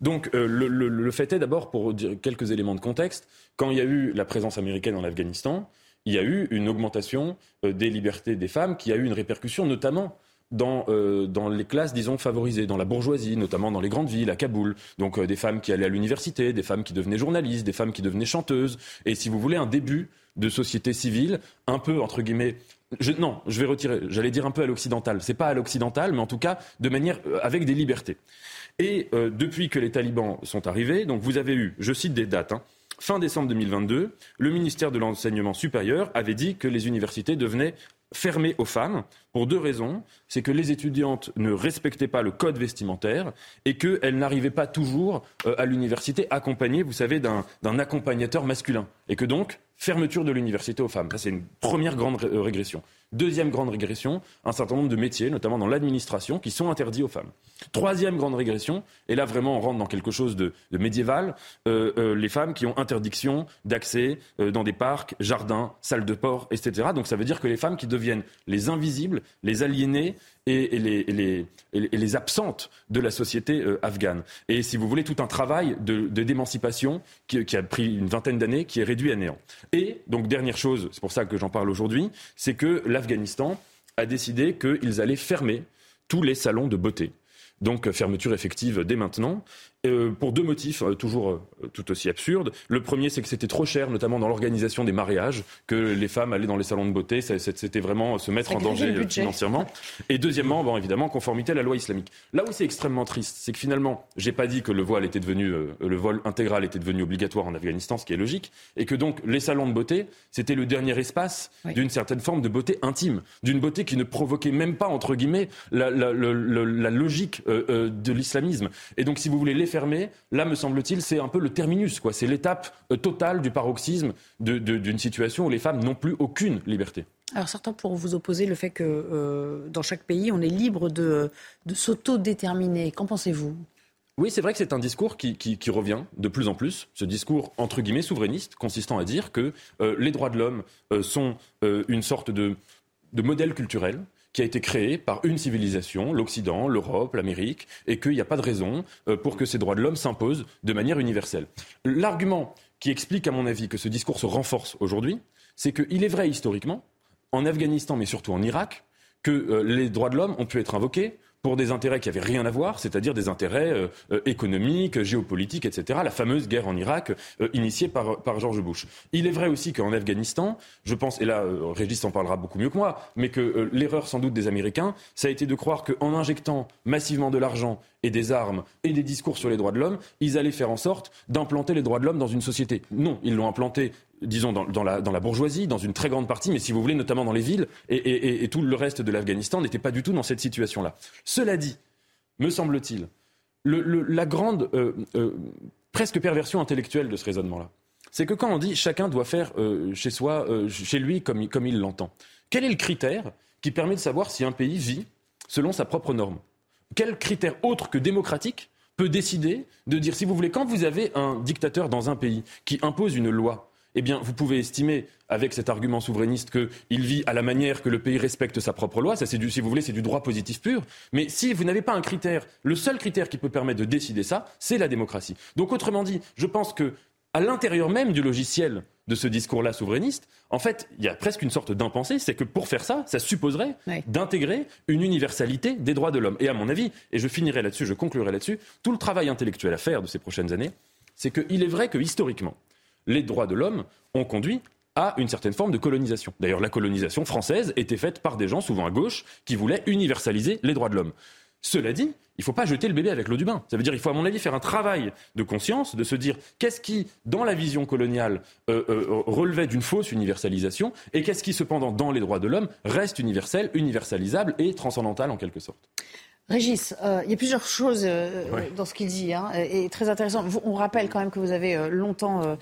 Donc le, fait est d'abord, pour dire quelques éléments de contexte, quand il y a eu la présence américaine en Afghanistan, il y a eu une augmentation des libertés des femmes qui a eu une répercussion notamment dans, euh, dans les classes, disons, favorisées, dans la bourgeoisie, notamment dans les grandes villes, à Kaboul. Donc euh, des femmes qui allaient à l'université, des femmes qui devenaient journalistes, des femmes qui devenaient chanteuses. Et si vous voulez, un début de société civile, un peu, entre guillemets, non, je vais retirer, j'allais dire un peu à l'occidental. C'est pas à l'occidental, mais en tout cas, de manière, euh, avec des libertés. Et depuis que les talibans sont arrivés, donc vous avez eu, je cite des dates, hein, fin décembre 2022, le ministère de l'enseignement supérieur avait dit que les universités devenaient fermées aux femmes pour deux raisons. C'est que les étudiantes ne respectaient pas le code vestimentaire et qu'elles n'arrivaient pas toujours euh, à l'université accompagnées, vous savez, d'un accompagnateur masculin. Et que donc, fermeture de l'université aux femmes. Ça, c'est une première grande régression. Deuxième grande régression, un certain nombre de métiers, notamment dans l'administration, qui sont interdits aux femmes. Troisième grande régression, et là vraiment on rentre dans quelque chose de, médiéval, euh, euh, les femmes qui ont interdiction d'accès euh, dans des parcs, jardins, salles de port, etc. Donc ça veut dire que les femmes qui deviennent les invisibles, les aliénées et, les, absentes de la société afghane. Et si vous voulez, tout un travail de, d'émancipation qui, qui, a pris une vingtaine d'années, qui est réduit à néant. Et donc dernière chose, c'est pour ça que j'en parle aujourd'hui, c'est que l'Afghanistan a décidé qu'ils allaient fermer tous les salons de beauté. Donc fermeture effective dès maintenant. Euh, pour deux motifs euh, toujours euh, tout aussi absurdes. Le premier, c'est que c'était trop cher, notamment dans l'organisation des mariages, que les femmes allaient dans les salons de beauté. C'était vraiment se mettre en danger financièrement. Et deuxièmement, bon, évidemment, conformité à la loi islamique. Là où c'est extrêmement triste, c'est que finalement, j'ai pas dit que le voile était devenu, le vol intégral était devenu obligatoire en Afghanistan, ce qui est logique, et que donc les salons de beauté, c'était le dernier espace d'une certaine forme de beauté intime, d'une beauté qui ne provoquait même pas, entre guillemets, la, la, la logique de l'islamisme. Et donc, si vous voulez, l'effet là, me semble-t-il, c'est un peu le terminus, quoi. C'est l'étape euh, totale du paroxysme d'une situation où les femmes n'ont plus aucune liberté. Alors certains pourront vous opposer le fait que euh, dans chaque pays, on est libre de, de s'auto-déterminer. Qu'en pensez-vous? Oui, c'est vrai que c'est un discours qui, revient de plus en plus, ce discours entre guillemets souverainiste, consistant à dire que euh, les droits de l'homme sont une sorte de, de modèle culturel qui a été créé par une civilisation, l'Occident, l'Europe, l'Amérique, et qu'il n'y a pas de raison euh, pour que ces droits de l'homme s'imposent de manière universelle. L'argument qui explique, à mon avis, que ce discours se renforce aujourd'hui, c'est qu'il est vrai historiquement, en Afghanistan, mais surtout en Irak, que euh, les droits de l'homme ont pu être invoqués pour des intérêts qui avaient rien à voir, c'est-à-dire des intérêts euh, euh, économiques, géopolitiques, etc. La fameuse guerre en Irak euh, initiée par, par George Bush. Il est vrai aussi qu'en Afghanistan, je pense, et là Régis en parlera beaucoup mieux que moi, mais que l'erreur sans doute des Américains, ça a été de croire qu'en injectant massivement de l'argent et des armes et des discours sur les droits de l'homme, ils allaient faire en sorte d'implanter les droits de l'homme dans une société. Non, ils l'ont implanté disons, dans, la, bourgeoisie, dans une très grande partie, mais si vous voulez, notamment dans les villes, et, tout le reste de l'Afghanistan n'était pas du tout dans cette situation-là. Cela dit, me semble-t-il, la grande, euh, euh, presque perversion intellectuelle de ce raisonnement-là, c'est que quand on dit chacun doit faire euh, chez soi, chez lui, comme, comme il l'entend, quel est le critère qui permet de savoir si un pays vit selon sa propre norme? Quel critère autre que démocratique peut décider de dire, si vous voulez, quand vous avez un dictateur dans un pays qui impose une loi, eh bien, vous pouvez estimer, avec cet argument souverainiste, qu'il vit à la manière que le pays respecte sa propre loi. Ça, c'est du, si vous voulez, c'est du droit positif pur. Mais si vous n'avez pas un critère, le seul critère qui peut permettre de décider ça, c'est la démocratie. Donc, autrement dit, je pense que à l'intérieur même du logiciel de ce discours-là souverainiste, en fait, il y a presque une sorte d'impensé, c'est que pour faire ça, ça supposerait d'intégrer une universalité des droits de l'homme. Et à mon avis, et je finirai là-dessus, je conclurai là-dessus, tout le travail intellectuel à faire de ces prochaines années, c'est qu'il est vrai que historiquement, les droits de l'homme ont conduit à une certaine forme de colonisation. D'ailleurs, la colonisation française était faite par des gens, souvent à gauche, qui voulaient universaliser les droits de l'homme. Cela dit, il ne faut pas jeter le bébé avec l'eau du bain. Ça veut dire qu'il faut, à mon avis, faire un travail de conscience, de se dire qu'est-ce qui, dans la vision coloniale, euh, euh, relevait d'une fausse universalisation, et qu'est-ce qui, cependant, dans les droits de l'homme, reste universel, universalisable et transcendantal en quelque sorte? Régis, euh, il y a plusieurs choses euh, dans ce qu'il dit, hein, et très intéressant. On rappelle quand même que vous avez euh, longtemps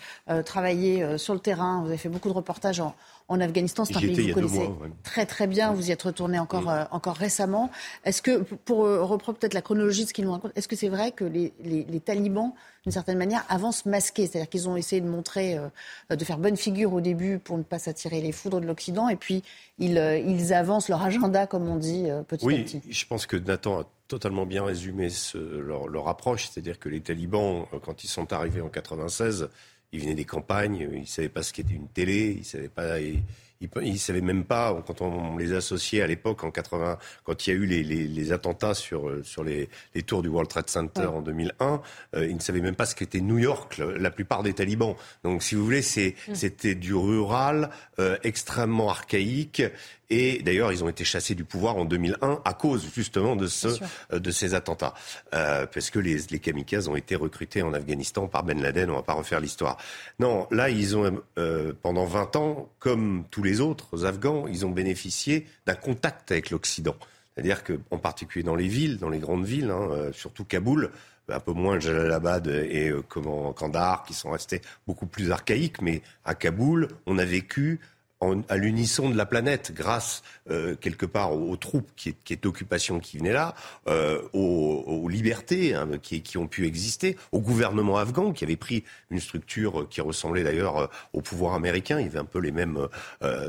travaillé sur le terrain, vous avez fait beaucoup de reportages en, en Afghanistan. C'est un pays que vous connaissez très très bien. Vous y êtes retourné encore, euh, encore récemment. Est-ce que, pour euh, reprendre peut-être la chronologie de ce qu'ils nous racontent, est-ce que c'est vrai que les, les, talibans, d'une certaine manière, avancent masqués? C'est-à-dire qu'ils ont essayé de montrer, euh, de faire bonne figure au début pour ne pas s'attirer les foudres de l'Occident, et puis ils, ils, avancent leur agenda, comme on dit, petit oui, à petit. Je pense que Nathan a totalement bien résumé leur, leur approche. C'est-à-dire que les talibans, quand ils sont arrivés en 96, ils venaient des campagnes, ils ne savaient pas ce qu'était une télé, ils ne savaient pas. Ils, savaient même pas quand on les associait à l'époque en 80 quand il y a eu les, les, les attentats sur sur les, les, tours du World Trade Center en 2001 euh, ils ne savaient même pas ce qu'était New York la plupart des talibans donc si vous voulez mm. c'était du rural euh, extrêmement archaïque et d'ailleurs, ils ont été chassés du pouvoir en 2001 à cause justement de, ce, euh, de ces attentats. Euh, parce que les, les kamikazes ont été recrutés en Afghanistan par Ben Laden. On va pas refaire l'histoire. Non, là, ils ont, euh, pendant 20 ans, comme tous les autres Afghans, ils ont bénéficié d'un contact avec l'Occident. C'est-à-dire qu'en particulier dans les villes, dans les grandes villes, hein, euh, surtout Kaboul, un peu moins Jalalabad et euh, comment, Kandahar, qui sont restés beaucoup plus archaïques, mais à Kaboul, on a vécu à l'unisson de la planète, grâce euh, quelque part aux, troupes qui est, qui est d'occupation qui venaient là, euh, aux, libertés hein, qui, qui, ont pu exister, au gouvernement afghan qui avait pris une structure qui ressemblait d'ailleurs euh, au pouvoir américain. Il y avait un peu les mêmes,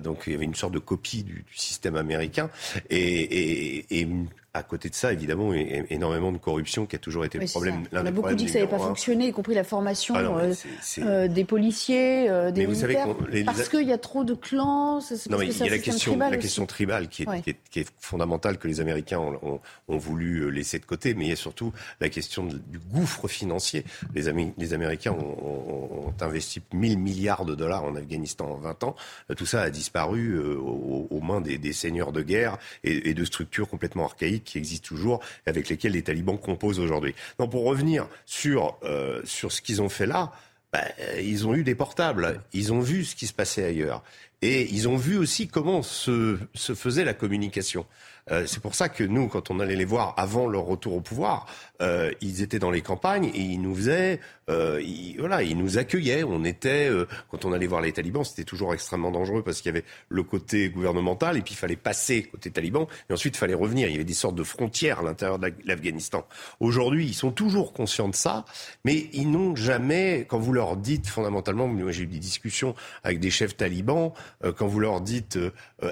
donc il y avait une sorte de copie du, du système américain et, et, et à côté de ça, évidemment, énormément de corruption qui a toujours été le problème. On a beaucoup dit que ça n'avait pas fonctionné, y compris la formation ah euh, euh, des policiers, euh, des militaires, parce qu'il y a trop de clans. Non, mais il y a la question, la question tribale qui est, qui, est, fondamentale que les Américains ont, ont, voulu laisser de côté, mais il y a surtout la question du gouffre financier. Les, les Américains ont, investi 1000 milliards de dollars en Afghanistan en 20 ans. Tout ça a disparu aux, mains des, seigneurs de guerre et de structures complètement archaïques qui existent toujours et avec lesquels les talibans composent aujourd'hui. Pour revenir sur, euh, sur ce qu'ils ont fait là, bah, ils ont eu des portables, ils ont vu ce qui se passait ailleurs. Et ils ont vu aussi comment se, se faisait la communication. Euh, c'est pour ça que nous, quand on allait les voir avant leur retour au pouvoir, euh, ils étaient dans les campagnes et ils nous faisaient, euh, ils, voilà, ils nous accueillaient. On était, quand on allait voir les talibans, c'était toujours extrêmement dangereux parce qu'il y avait le côté gouvernemental et puis il fallait passer côté taliban et ensuite il fallait revenir. Il y avait des sortes de frontières à l'intérieur de l'Afghanistan. Aujourd'hui, ils sont toujours conscients de ça, mais ils n'ont jamais, quand vous leur dites fondamentalement, moi j'ai eu des discussions avec des chefs talibans, quand vous leur dites,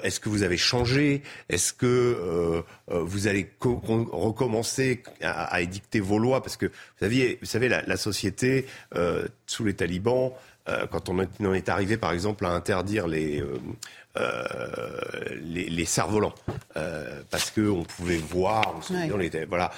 est-ce que vous avez changé, est-ce que euh, euh, vous allez recommencer à, édicter vos lois? Parce que vous vous savez la, société euh, sous les talibans, quand on en est arrivé par exemple à interdire les les, les cerfs-volants parce que on pouvait voir, voilà,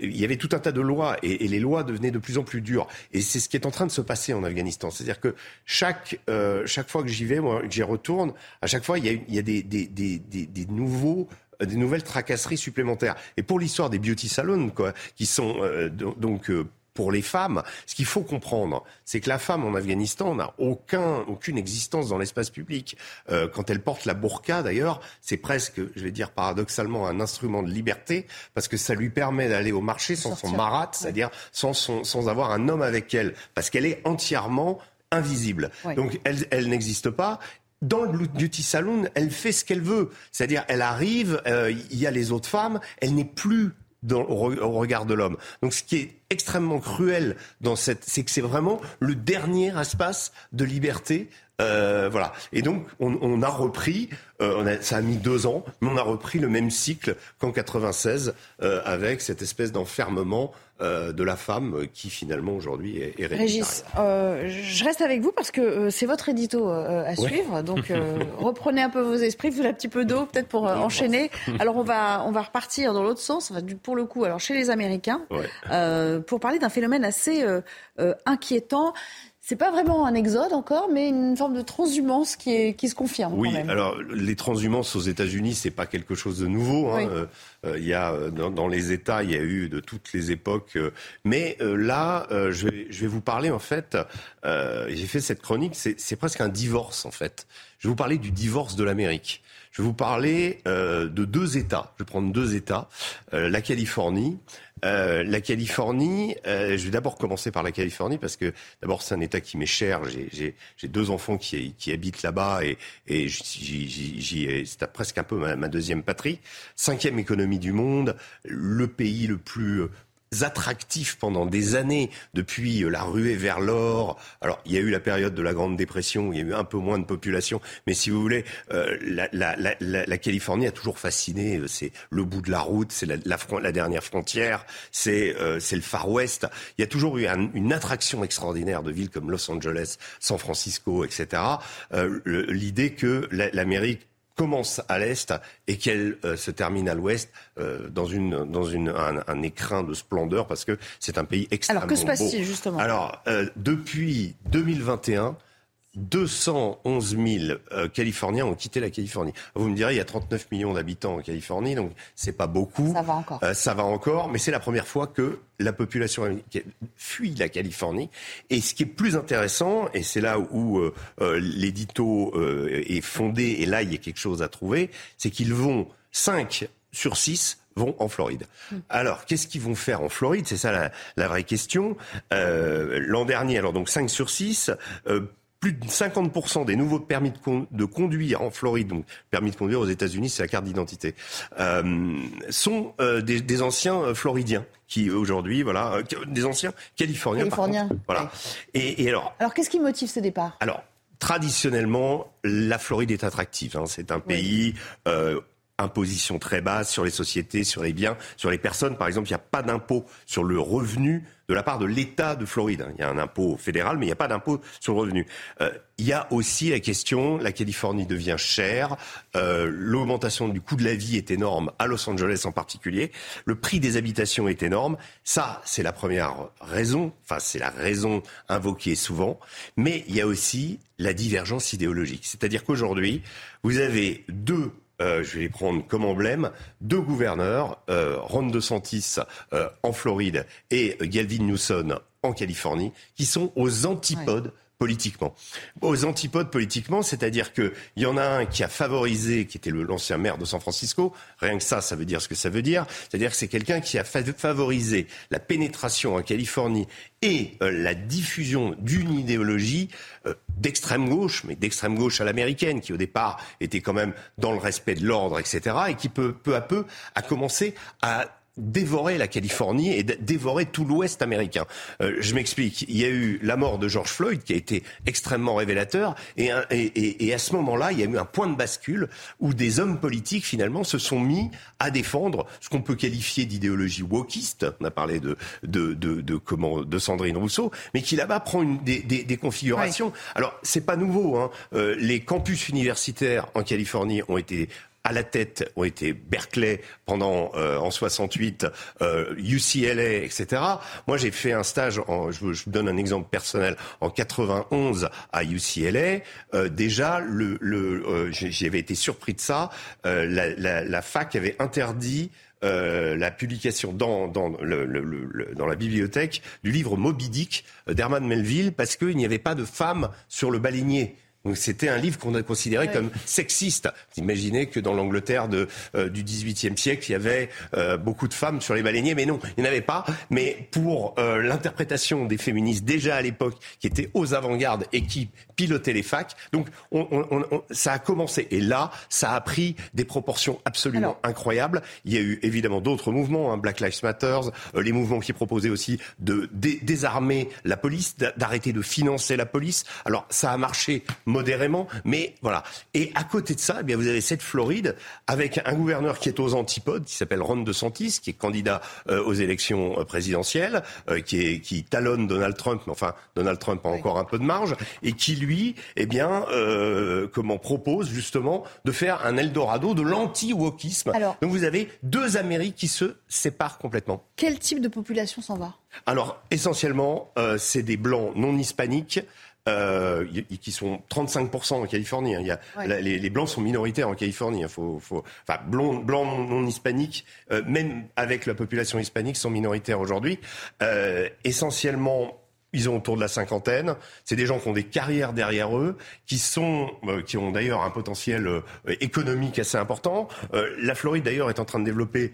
il y avait tout un tas de lois et, les lois devenaient de plus en plus dures et c'est ce qui est en train de se passer en Afghanistan. C'est-à-dire que chaque chaque fois que j'y vais, moi, j'y retourne, à chaque fois il y a, il y a des, des, des, des nouveaux des nouvelles tracasseries supplémentaires. Et pour l'histoire des beauty salons, quoi, qui sont euh, donc euh, pour les femmes, ce qu'il faut comprendre, c'est que la femme en Afghanistan n'a aucun, aucune existence dans l'espace public. Euh, quand elle porte la burqa, d'ailleurs, c'est presque, je vais dire paradoxalement, un instrument de liberté, parce que ça lui permet d'aller au marché sans son marat, c'est-à-dire sans, son, sans avoir un homme avec elle, parce qu'elle est entièrement invisible. Donc elle, elle n'existe pas dans le beauty salon, elle fait ce qu'elle veut. C'est-à-dire, elle arrive, euh, il y a les autres femmes, elle n'est plus au, regard de l'homme. Donc ce qui est extrêmement cruel dans cette, c'est que c'est vraiment le dernier espace de liberté euh, voilà. Et donc, on, on a repris, euh, on a, ça a mis deux ans, mais on a repris le même cycle qu'en 96, euh, avec cette espèce d'enfermement euh, de la femme qui finalement aujourd'hui est, est Régis, euh, je reste avec vous parce que euh, c'est votre édito à suivre. Donc reprenez un peu vos esprits, vous un petit peu d'eau peut-être pour enchaîner. Alors on va on va repartir dans l'autre sens, pour le coup, alors chez les Américains, pour parler d'un phénomène assez inquiétant. C'est pas vraiment un exode encore, mais une forme de transhumance qui, est, qui se confirme. Oui, quand même. alors les transhumances aux États-Unis, c'est pas quelque chose de nouveau. Hein. Euh, euh, il y a euh, dans, les États, il y a eu de toutes les époques. mais là, je vais, je, vais, vous parler en fait. J'ai fait cette chronique. C'est presque un divorce en fait. Je vais vous parler du divorce de l'Amérique. Je vais vous parler de deux États. Je vais prendre deux États. la Californie euh, la Californie, euh, je vais d'abord commencer par la Californie parce que d'abord c'est un État qui m'est cher. J'ai deux enfants qui, qui habitent là-bas et, et c'est presque un peu ma, ma, deuxième patrie. Cinquième économie du monde, le pays le plus attractif pendant des années, depuis euh, la ruée vers l'or. Alors, il y a eu la période de la Grande Dépression, où il y a eu un peu moins de population, mais si vous voulez, euh, la, la, la, la, Californie a toujours fasciné. Euh, c'est le bout de la route, c'est la, dernière frontière, c'est euh, le Far West. Il y a toujours eu une attraction extraordinaire de villes comme Los Angeles, San Francisco, etc. Euh, L'idée que l'Amérique commence à l'est et qu'elle euh, se termine à l'ouest euh, dans, une, dans une, un, un, écrin de splendeur parce que c'est un pays extrêmement Alors que se passe-t-il justement? Alors euh, depuis 2021, 211 000 euh, Californiens ont quitté la Californie. Vous me direz, il y a 39 millions d'habitants en Californie, donc c'est pas beaucoup. Ça va encore. Euh, ça va encore, mais c'est la première fois que la population américaine fuit la Californie. Et ce qui est plus intéressant, et c'est là où euh, euh l'édito est fondé, et là il y a quelque chose à trouver, c'est qu'ils vont 5 sur 6 vont en Floride. Hmm. Alors, qu'est-ce qu'ils vont faire en Floride? C'est ça la, la, vraie question. Euh, L'an dernier, alors donc 5 sur 6, euh, plus de 50% des nouveaux permis de, conduire en Floride, donc permis de conduire aux États-Unis, c'est la carte d'identité, euh, sont euh, des, anciens euh, Floridiens qui aujourd'hui, voilà, euh, des anciens Californiens. Californiens. voilà. Et, et, alors. Alors, qu'est-ce qui motive ce départ? Alors. Traditionnellement, la Floride est attractive. Hein. C'est un pays imposition très basse sur les sociétés, sur les biens, sur les personnes. Par exemple, il n'y a pas d'impôt sur le revenu de la part de l'État de Floride. Il y a un impôt fédéral, mais il n'y a pas d'impôt sur le revenu. Euh, il y a aussi la question, la Californie devient chère, euh, l'augmentation du coût de la vie est énorme, à Los Angeles en particulier, le prix des habitations est énorme. Ça, c'est la première raison, enfin c'est la raison invoquée souvent, mais il y a aussi la divergence idéologique. C'est-à-dire qu'aujourd'hui, vous avez deux euh, je vais les prendre comme emblème, deux gouverneurs, euh, Ron DeSantis euh, en Floride et Galvin Newsom en Californie, qui sont aux antipodes politiquement. Aux antipodes politiquement, c'est-à-dire qu'il y en a un qui a favorisé, qui était l'ancien maire de San Francisco, rien que ça, ça veut dire ce que ça veut dire, c'est-à-dire que c'est quelqu'un qui a favorisé la pénétration en Californie et euh, la diffusion d'une idéologie euh, d'extrême gauche, mais d'extrême gauche à l'américaine, qui au départ était quand même dans le respect de l'ordre, etc., et qui peu, peu à peu a commencé à dévorer la Californie et dévorer tout l'Ouest américain. Euh, je m'explique. Il y a eu la mort de George Floyd qui a été extrêmement révélateur et, et, et à ce moment-là, il y a eu un point de bascule où des hommes politiques finalement se sont mis à défendre ce qu'on peut qualifier d'idéologie wokiste. On a parlé de, de, de, de, comment, de Sandrine Rousseau, mais qui là-bas prend une, des, des, des configurations. Alors, c'est pas nouveau. Hein. Euh, les campus universitaires en Californie ont été à la tête ont été Berkeley pendant euh, en 68, euh, UCLA, etc. Moi, j'ai fait un stage. En, je, vous donne un exemple personnel. En 91 à UCLA, euh, déjà, le, le euh, j'avais été surpris de ça. Euh, la, la, la, fac avait interdit. Euh, la publication dans, dans, le, le, le, dans la bibliothèque du livre Moby Dick d'Herman Melville parce qu'il n'y avait pas de femmes sur le baleinier Donc c'était un livre qu'on a considéré comme sexiste. Vous imaginez que dans l'Angleterre de, euh, du XVIIIe siècle, il y avait euh, beaucoup de femmes sur les baleiniers, mais non, il n'y en avait pas. Mais pour euh, l'interprétation des féministes déjà à l'époque, qui étaient aux avant-gardes et qui pilotaient les facs, donc on, on, on, ça a commencé. Et là, ça a pris des proportions absolument incroyables. Il y a eu évidemment d'autres mouvements, hein, Black Lives Matter, les mouvements qui proposaient aussi de désarmer la police, d'arrêter de financer la police. Alors ça a marché modérément, mais voilà. Et à côté de ça, eh bien, vous avez cette Floride avec un gouverneur qui est aux antipodes, qui s'appelle Ron DeSantis, qui est candidat euh, aux élections euh, présidentielles, euh, qui, est, qui talonne Donald Trump, mais enfin Donald Trump a encore un peu de marge, et qui lui, eh bien, comment propose justement de faire un Eldorado de l'anti-wokisme. Donc vous avez deux Amériques qui se séparent complètement. Quel type de population s'en va? Alors essentiellement, c'est des blancs non hispaniques euh, qui sont 35% en Californie. Hein. Il y a, les, blancs sont minoritaires en Californie. Hein. Faut, faut, enfin, blancs, blancs non, hispaniques, euh, même avec la population hispanique, sont minoritaires aujourd'hui. Euh, essentiellement ils ont autour de la cinquantaine. C'est des gens qui ont des carrières derrière eux, qui sont, euh, qui ont d'ailleurs un potentiel euh, économique assez important. Euh, la Floride d'ailleurs est en train de développer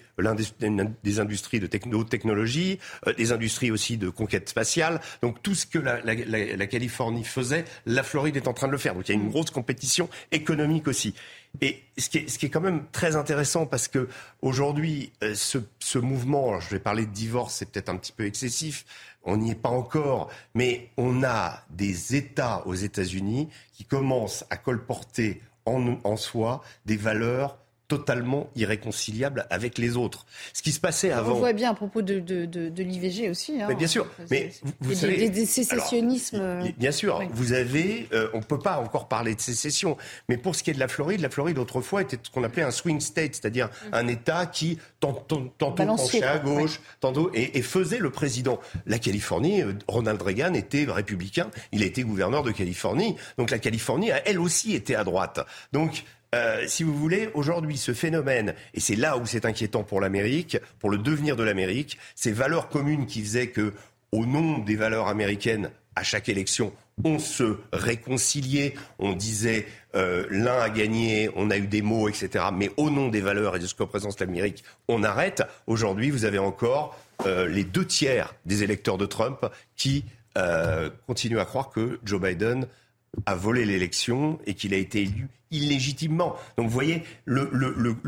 des industries de techno technologie, des industries aussi de conquête spatiale. Donc tout ce que la, la, la, Californie faisait, la Floride est en train de le faire. Donc il y a une grosse compétition économique aussi. Et ce qui, est, ce qui est quand même très intéressant parce que aujourd'hui, ce, ce mouvement, je vais parler de divorce, c'est peut-être un petit peu excessif, on n'y est pas encore, mais on a des États aux États-Unis qui commencent à colporter en, en soi des valeurs totalement irréconciliable avec les autres. Ce qui se passait avant. On voit bien à propos de, de, de, l'IVG aussi. Hein. mais bien sûr. Mais vous, savez, des, sécessionnismes. bien sûr. Vous avez. Euh, on peut pas encore parler de sécession. Mais pour ce qui est de la Floride, la Floride autrefois était ce qu'on appelait un swing state, c'est-à-dire mm. un État qui tantôt, penchait à gauche, tantôt et, et, faisait le président. La Californie, euh, Ronald Reagan était républicain. Il a été gouverneur de Californie. Donc la Californie, elle aussi, était à droite. Donc euh, si vous voulez, aujourd'hui, ce phénomène, et c'est là où c'est inquiétant pour l'Amérique, pour le devenir de l'Amérique, ces valeurs communes qui faisaient que, au nom des valeurs américaines, à chaque élection, on se réconciliait, on disait euh, l'un a gagné, on a eu des mots, etc. Mais au nom des valeurs et de ce que représente l'Amérique, on arrête. Aujourd'hui, vous avez encore euh, les deux tiers des électeurs de Trump qui continuent à croire que Joe Biden a volé l'élection et qu'il a été élu illégitimement. Donc vous voyez, le,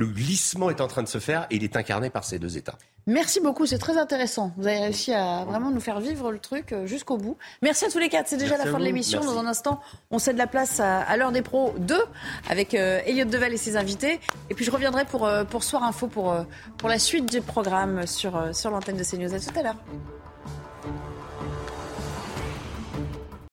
glissement est en train de se faire et il est incarné par ces deux États. Merci beaucoup, c'est très intéressant. Vous avez réussi à vraiment nous faire vivre le truc euh, jusqu'au bout. Merci à tous les quatre, c'est déjà la fin de l'émission. Dans un instant, on cède la place à, l'heure des pros 2 avec euh, Elliot Deval et ses invités. Et puis je reviendrai pour, euh, pour Soir Info pour, pour la suite du programme sur, sur l'antenne de CNews. À tout à l'heure.